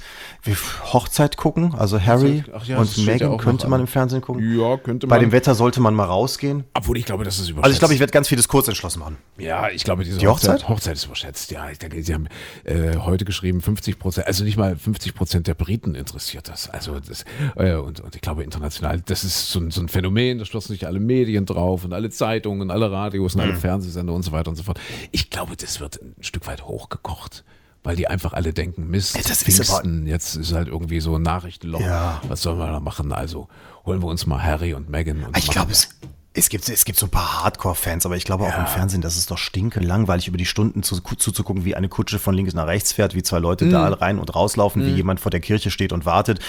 Hochzeit gucken, also Harry ja, und ja Meghan auch könnte man an. im Fernsehen gucken. Ja, könnte Bei man. dem Wetter sollte man mal rausgehen. Obwohl ich glaube, das ist überschätzt. Also ich glaube, ich werde ganz vieles kurz entschlossen machen. Ja, ich glaube, diese Die Hochzeit? Hochzeit ist überschätzt. Ja, ich denke, sie haben äh, heute geschrieben, 50 Prozent, also nicht mal 50 Prozent der Briten interessiert das. Also das, äh, und, und ich glaube international, das ist so ein, so ein Phänomen, da stürzen sich alle Medien drauf und alle Zeitungen, alle Radios und alle Fernsehsender und so weiter und so fort. Ich glaube, das wird ein Stück weit hochgekocht. Weil die einfach alle denken, Mist, das ist Pfingsten, jetzt ist halt irgendwie so ein Nachrichtenloch. Ja. Was sollen wir da machen? Also holen wir uns mal Harry und Meghan. Und Ich glaube, es, es, gibt, es gibt so ein paar Hardcore-Fans, aber ich glaube auch im Fernsehen, das ist doch stinke langweilig, über die Stunden zu, zuzugucken, wie eine Kutsche von links nach rechts fährt, wie zwei Leute da rein und rauslaufen, wie jemand vor der Kirche steht und wartet.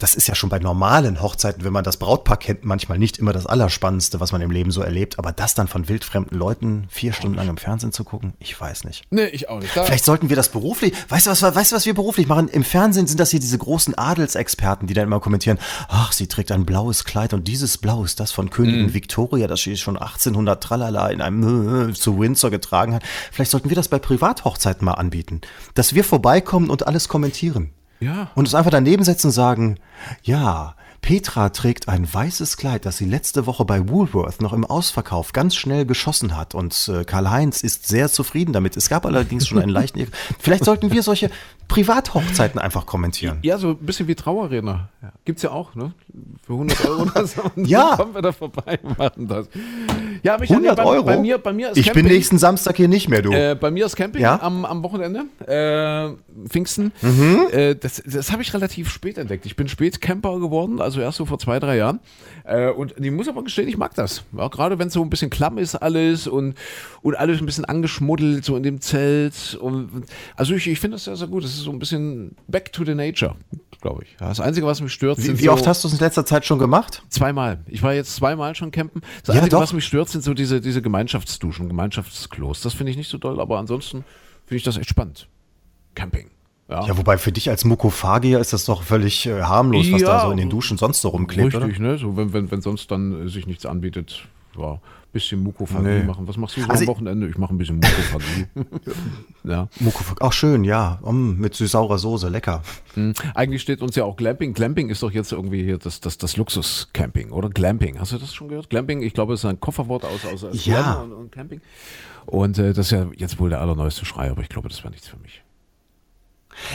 Das ist ja schon bei normalen Hochzeiten, wenn man das Brautpaar kennt, manchmal nicht immer das Allerspannendste, was man im Leben so erlebt. Aber das dann von wildfremden Leuten vier Stunden lang im Fernsehen zu gucken, ich weiß nicht. Nee, ich auch nicht. Da, Vielleicht sollten wir das beruflich, weißt du was, weißt du, was wir beruflich machen? Im Fernsehen sind das hier diese großen Adelsexperten, die dann immer kommentieren, ach, sie trägt ein blaues Kleid und dieses Blau ist das von Königin Victoria, das sie schon 1800 Tralala in einem äh, zu Windsor getragen hat. Vielleicht sollten wir das bei Privathochzeiten mal anbieten, dass wir vorbeikommen und alles kommentieren. Ja. Und uns einfach daneben setzen und sagen, ja, Petra trägt ein weißes Kleid, das sie letzte Woche bei Woolworth noch im Ausverkauf ganz schnell geschossen hat. Und äh, Karl-Heinz ist sehr zufrieden damit. Es gab allerdings schon einen leichten... Vielleicht sollten wir solche Privathochzeiten einfach kommentieren. Ja, so ein bisschen wie Trauerredner. Ja. Gibt's ja auch, ne? Für 100 Euro oder so. Ja. kommen wir da vorbei und machen das. Ja, Michael, 100 bei, Euro? Bei mir, bei mir ist ich bin Camping. nächsten Samstag hier nicht mehr, du. Äh, bei mir ist Camping Ja? am, am Wochenende, äh, Pfingsten. Mhm. Äh, das das habe ich relativ spät entdeckt. Ich bin spät Camper geworden, also erst so vor zwei, drei Jahren. Äh, und ich muss aber gestehen, ich mag das. Ja, Gerade wenn es so ein bisschen klamm ist alles und, und alles ein bisschen angeschmuddelt, so in dem Zelt. Und, also ich, ich finde das sehr, sehr gut. Das ist so ein bisschen back to the nature, glaube ich. Das Einzige, was mich stört, wie sind wie so oft hast du es in letzter Zeit schon gemacht? Zweimal. Ich war jetzt zweimal schon campen. Das Ja, Einzige, doch. was mich stört, sind so diese, diese Gemeinschaftsduschen, Gemeinschaftsklos. Das finde ich nicht so doll, aber ansonsten finde ich das echt spannend. Camping. Ja, Ja, wobei für dich als Mukophagier ist das doch völlig äh, harmlos, was Ja, da so in den Duschen sonst so rumklebt, richtig, ne? So, wenn, wenn, wenn sonst dann äh, sich nichts anbietet. ja, bisschen Mukophagie Nee. machen. Was machst du so Also am Wochenende? Ich mache ein bisschen Mukophagie. ja. Mukofag, auch schön, ja. Mm, mit süß-saurer Soße, lecker. Hm. Eigentlich steht uns ja auch Glamping. Glamping ist doch jetzt irgendwie hier das, das, das Luxus-Camping oder Glamping. Hast du das schon gehört? Glamping, ich glaube, es ist ein Kofferwort aus, aus, aus Ja. Und, und Camping. Und äh, das ist ja jetzt wohl der allerneueste Schrei, aber ich glaube, das wäre nichts für mich.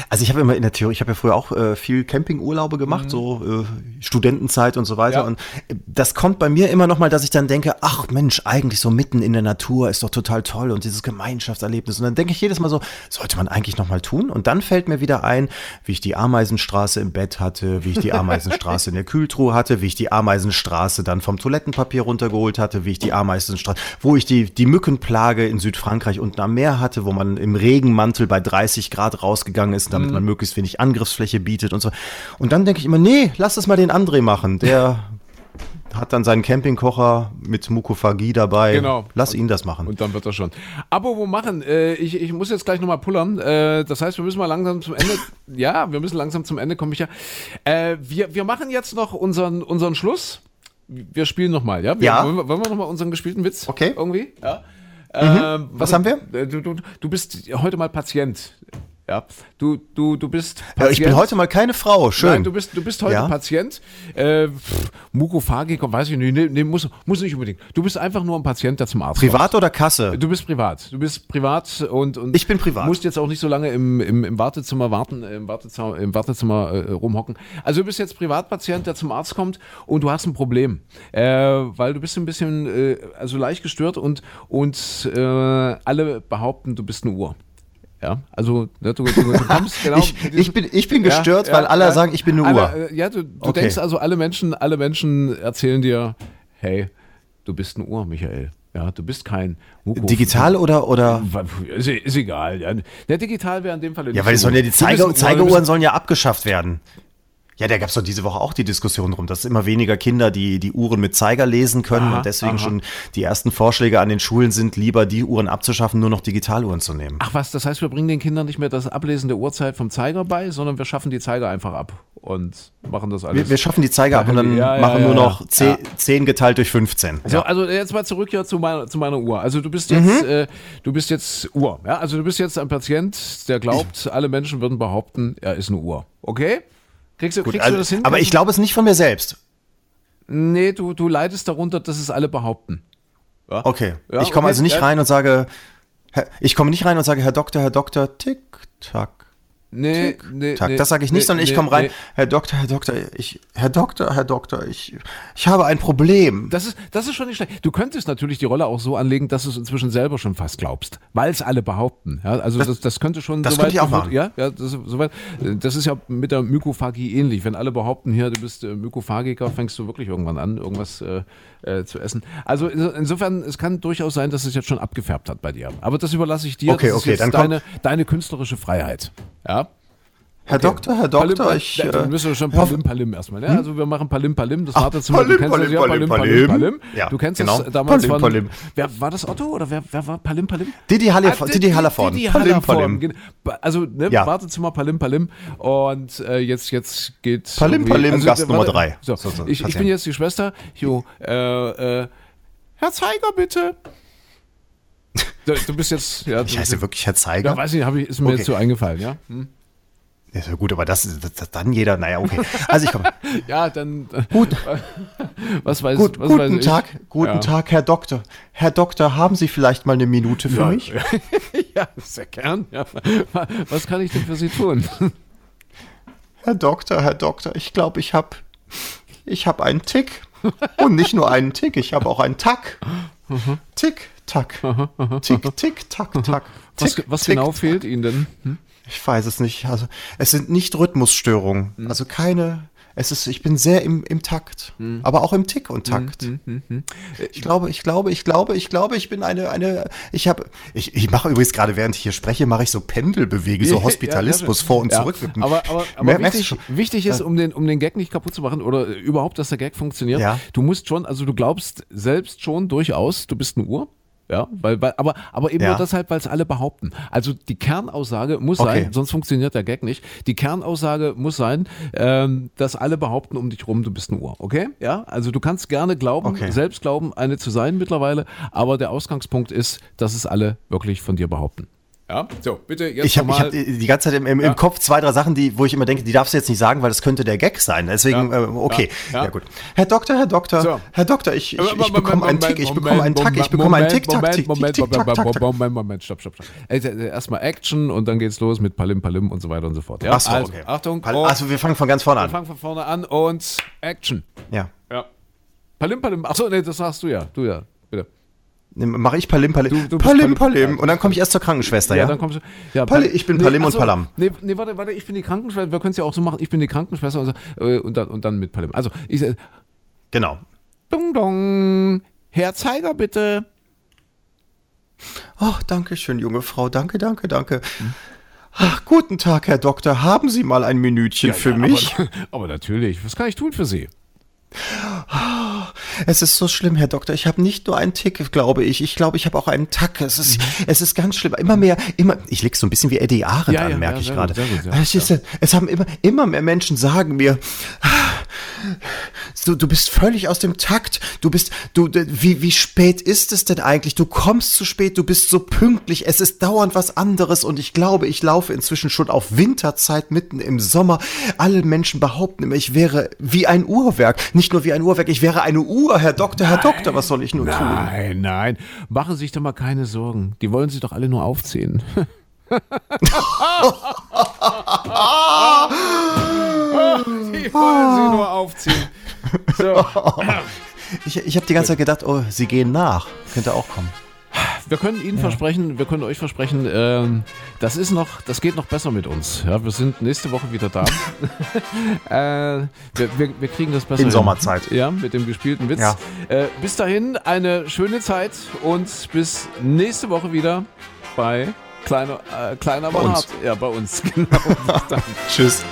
Also ich habe immer in der Theorie, ich habe ja früher auch äh, viel Campingurlaube gemacht, so äh, Studentenzeit und so weiter. Ja. Und äh, das kommt bei mir immer noch mal, dass ich dann denke, ach Mensch, eigentlich so mitten in der Natur ist doch total toll und dieses Gemeinschaftserlebnis. Und dann denke ich jedes Mal so, sollte man eigentlich noch mal tun? Und dann fällt mir wieder ein, wie ich die Ameisenstraße im Bett hatte, wie ich die Ameisenstraße in der Kühltruhe hatte, wie ich die Ameisenstraße dann vom Toilettenpapier runtergeholt hatte, wie ich die Ameisenstraße, wo ich die, die Mückenplage in Südfrankreich unten am Meer hatte, wo man im Regenmantel bei 30 Grad rausgegangen ist, damit man möglichst wenig Angriffsfläche bietet und so. Und dann denke ich immer, nee, lass das mal den André machen. Der hat dann seinen Campingkocher mit Mukophagie dabei. Genau. Lass ihn das machen. Und dann wird das schon. Aber wo machen? Äh, ich, ich muss jetzt gleich nochmal pullern. Äh, das heißt, wir müssen mal langsam zum Ende. ja, wir müssen langsam zum Ende kommen, Micha. Äh, wir, wir machen jetzt noch unseren, unseren Schluss. Wir spielen nochmal, ja? Wir, Ja. Wollen wir, wollen wir nochmal unseren gespielten Witz? Okay. Irgendwie? Ja. Ähm, Was haben wir? äh, Du, du, du bist heute mal Patient. Ja. Du, du, du bist Patient. ich bin heute mal keine Frau. Schön. Nein, du bist, du bist heute Ja. Patient. Äh, pff, Mukophagiker, weiß ich nicht. Nee, nee, muss, muss nicht unbedingt. Du bist einfach nur ein Patient, der zum Arzt kommt. Privat oder Kasse? Du bist privat. Du bist privat und, und Ich bin privat. musst jetzt auch nicht so lange im, im, im Wartezimmer warten, äh, im Wartezimmer, im Wartezimmer äh, rumhocken. Also du bist jetzt Privatpatient, der zum Arzt kommt und du hast ein Problem, äh, weil du bist ein bisschen äh, also leicht gestört und und äh, alle behaupten, du bist eine Uhr. Ja, also ne, du, du, du kommst genau. Ich, ich, bin, ich bin gestört, ja, weil alle ja. sagen, ich bin eine Uhr. alle, äh, Ja, du, du Okay. denkst also, alle Menschen, alle Menschen erzählen dir, hey, du bist eine Uhr, Michael. Ja, du bist kein Muko. Digital oder, oder? Ist, ist egal. Ja. Der digital wäre in dem Fall Ja, weil sollen ja die Du bist ein Zeiger, Uhr, du Zeigeuhren bist- sollen ja abgeschafft werden. Ja, da gab es doch diese Woche auch die Diskussion drum, dass immer weniger Kinder die, die Uhren mit Zeiger lesen können Aha, und deswegen aha. schon die ersten Vorschläge an den Schulen sind, lieber die Uhren abzuschaffen, nur noch Digitaluhren zu nehmen. Ach was, das heißt, wir bringen den Kindern nicht mehr das Ablesen der Uhrzeit vom Zeiger bei, sondern wir schaffen die Zeiger einfach ab und machen das alles. Wir, wir schaffen die Zeiger ab und dann Ja, ja, machen ja, nur noch 10, Ja. 10 geteilt durch 15. So, also jetzt mal zurück hier zu meiner, zu meiner Uhr. Also du bist jetzt, Mhm. äh, du bist jetzt Uhr. Ja? Also du bist jetzt ein Patient, der glaubt, alle Menschen würden behaupten, er ist eine Uhr. Okay? Kriegst du, Gut, kriegst du also, das hin? aber ich glaube es nicht von mir selbst. du- Nee, du, du leidest darunter, dass es alle behaupten. Ja? Okay. Ja, ich komme okay, also nicht ja. rein und sage, ich komme nicht rein und sage, Herr Doktor, Herr Doktor, tick, tack. Nee, nee, Tag. nee, das sage ich nicht, nee, sondern ich komme rein. Herr Doktor, Herr Doktor, ich, Herr Doktor, Herr Doktor, ich, ich habe ein Problem. Das ist, das ist schon nicht schlecht. Du könntest natürlich die Rolle auch so anlegen, dass du es inzwischen selber schon fast glaubst, weil es alle behaupten. Ja, also das, das, könnte schon das soweit könnte ich auch machen. Ja, ja das, ist soweit. das ist ja mit der Mykophagie ähnlich. Wenn alle behaupten, hier, du bist äh, Mykophagiker, fängst du wirklich irgendwann an, irgendwas äh, äh, zu essen. Also in- insofern, es kann durchaus sein, dass es jetzt schon abgefärbt hat bei dir. Aber das überlasse ich dir. Okay, das ist okay, jetzt dann deine, deine künstlerische Freiheit. Ja. Herr Doktor, Herr Doktor, Palim, ich. ja, dann Äh, müssen wir schon Palim Palim erstmal. Ne? Also wir machen Palim Palim, das. Palim, du kennst das Palim, ja, Palim, Palim Palim. Palim. Palim. Ja, du kennst genau. das damals Palim, von. Palim. Wer war das Otto oder wer, wer war Palim Palim? Didi, Halle, Ah, Didi Hallervorden. Didi Palim, Hallervorden, Palim. Ba- Also ne, Ja. Wartezimmer Palim Palim und äh, jetzt jetzt geht Palim, Palim, Gast warte, Nummer drei. So, So, so, ich, ich bin jetzt die Schwester. Jo, äh, äh, Herr Zeiger bitte. Du, du bist jetzt ja. Ich du, heiße wirklich Herr Zeiger. ja, weiß nicht, hab ich, ist mir Okay. jetzt so eingefallen, ja. Hm? Ja, ist ja gut, aber das, das dann jeder, naja, okay. Also ich komme. Ja, dann. Gut. Was weiß, Gut, was weiß guten ich? Tag, guten ja. Tag, Herr Doktor. Herr Doktor, haben Sie vielleicht mal eine Minute für Ja, mich? ja, sehr gern. Ja. Was kann ich denn für Sie tun? Herr Doktor, Herr Doktor, ich glaube, ich habe ich hab einen Tick. Und nicht nur einen Tick, ich habe auch einen Tack. Tick, Tack. Tick, Tick, Tack, Tack. Was, Tick, was Tick, genau Tack. fehlt Ihnen denn? Hm? Ich weiß es nicht. Also, es sind nicht Rhythmusstörungen. Hm. Also keine. Es ist, ich bin sehr im, im Takt. Hm. Aber auch im Tick und Takt. Ich glaube, ich glaube, ich glaube, ich glaube, ich bin eine, eine, ich habe, ich, ich mache übrigens gerade, während ich hier spreche, mache ich so Pendelbewege, so Hospitalismus ja, vor und ja. zurück. Aber, aber, aber wichtig, wichtig ist, um den, um den Gag nicht kaputt zu machen oder überhaupt, dass der Gag funktioniert, Ja. du musst schon, also du glaubst selbst schon durchaus, du bist eine Uhr. Ja, weil, weil, aber, aber eben Ja. nur deshalb, weil es alle behaupten. Also die Kernaussage muss Okay. sein, sonst funktioniert der Gag nicht. Die Kernaussage muss sein, ähm, dass alle behaupten um dich rum, du bist ein Uhr. Okay? Ja, also du kannst gerne glauben, Okay. selbst glauben, eine zu sein mittlerweile, aber der Ausgangspunkt ist, dass es alle wirklich von dir behaupten. Ja, so, bitte jetzt Ich habe hab die ganze Zeit im, im, Ja. im Kopf zwei, drei Sachen, die, wo ich immer denke, die darfst du jetzt nicht sagen, weil das könnte der Gag sein. Deswegen, Ja. äh, okay. Ja. Ja. Gut. Herr Doktor, Herr Doktor, So. Herr Doktor, ich, ich, ich Moment, bekomme einen Moment, Tick, ich Moment, bekomme einen Tack, ich Moment, bekomme einen Moment, Tick, Tack, Moment, Tick, Moment, Tick, Tick, Tack. Moment, Moment, Moment, stopp, stopp, stopp. Äh, äh, Erstmal Action und dann geht's los mit Palim Palim und so weiter und so fort. Ja? Ach so, also, okay. Achtung, Also wir fangen von ganz vorne wir an. fangen von vorne an und Action. Ja. Ja. Palim Palim. Achso, nee, das sagst du ja. Du ja, bitte. Mache ich Palim, Palim. Du- du Palim, Palim. Palim. Und dann komme ich erst zur Krankenschwester, ja? dann kommst du. Ja, Pal- Pal- ich bin Palim und achso, Palam. Nee, nee, warte, warte, ich bin die Krankenschwester. Wir können es ja auch so machen. Ich bin die Krankenschwester und, so, äh, und, dann, und dann mit Palim. Also, ich sag, Genau. dong dong. Herr Zeiger, bitte. Ach, danke schön, junge Frau. Danke, danke, danke. Ach, guten Tag, Herr Doktor. Haben Sie mal ein Minütchen für ja, mich? Aber, aber natürlich. Was kann ich tun für Sie? Es ist so schlimm, Herr Doktor. Ich habe nicht nur einen Tick, glaube ich. Ich glaube, ich habe auch einen Tack. Es ist, es ist ganz schlimm. Immer mehr, immer. Ich leg so ein bisschen wie Eddie Arendt Ja, an, ja, merke ja, ich gerade. es, ist, es haben immer, immer mehr Menschen sagen mir, du, du bist völlig aus dem Takt. Du bist, du, wie, wie spät ist es denn eigentlich? Du kommst zu spät. Du bist so pünktlich. Es ist dauernd was anderes. Und ich glaube, ich laufe inzwischen schon auf Winterzeit mitten im Sommer. Alle Menschen behaupten immer, ich wäre wie ein Uhrwerk. Nicht nur wie ein Uhrwerk, ich wäre eine Uhr, Herr Doktor, Herr Doktor. Was soll ich nur tun? Nein, nein. Machen Sie sich doch mal keine Sorgen. Die wollen sich doch alle nur aufziehen. Wollen sie nur aufziehen. So. Ich, ich habe die ganze Zeit gedacht, oh, sie gehen nach. Könnte auch kommen. Wir können Ihnen versprechen, wir können euch versprechen, ähm, das ist noch, das geht noch besser mit uns. Ja, wir sind nächste Woche wieder da. äh, wir, wir, wir kriegen das besser. In hin. Sommerzeit. Ja, mit dem gespielten Witz. Ja. Äh, bis dahin eine schöne Zeit und bis nächste Woche wieder bei Kleiner, äh, kleiner Bei aber uns. hart. Ja, bei uns. Genau. Tschüss.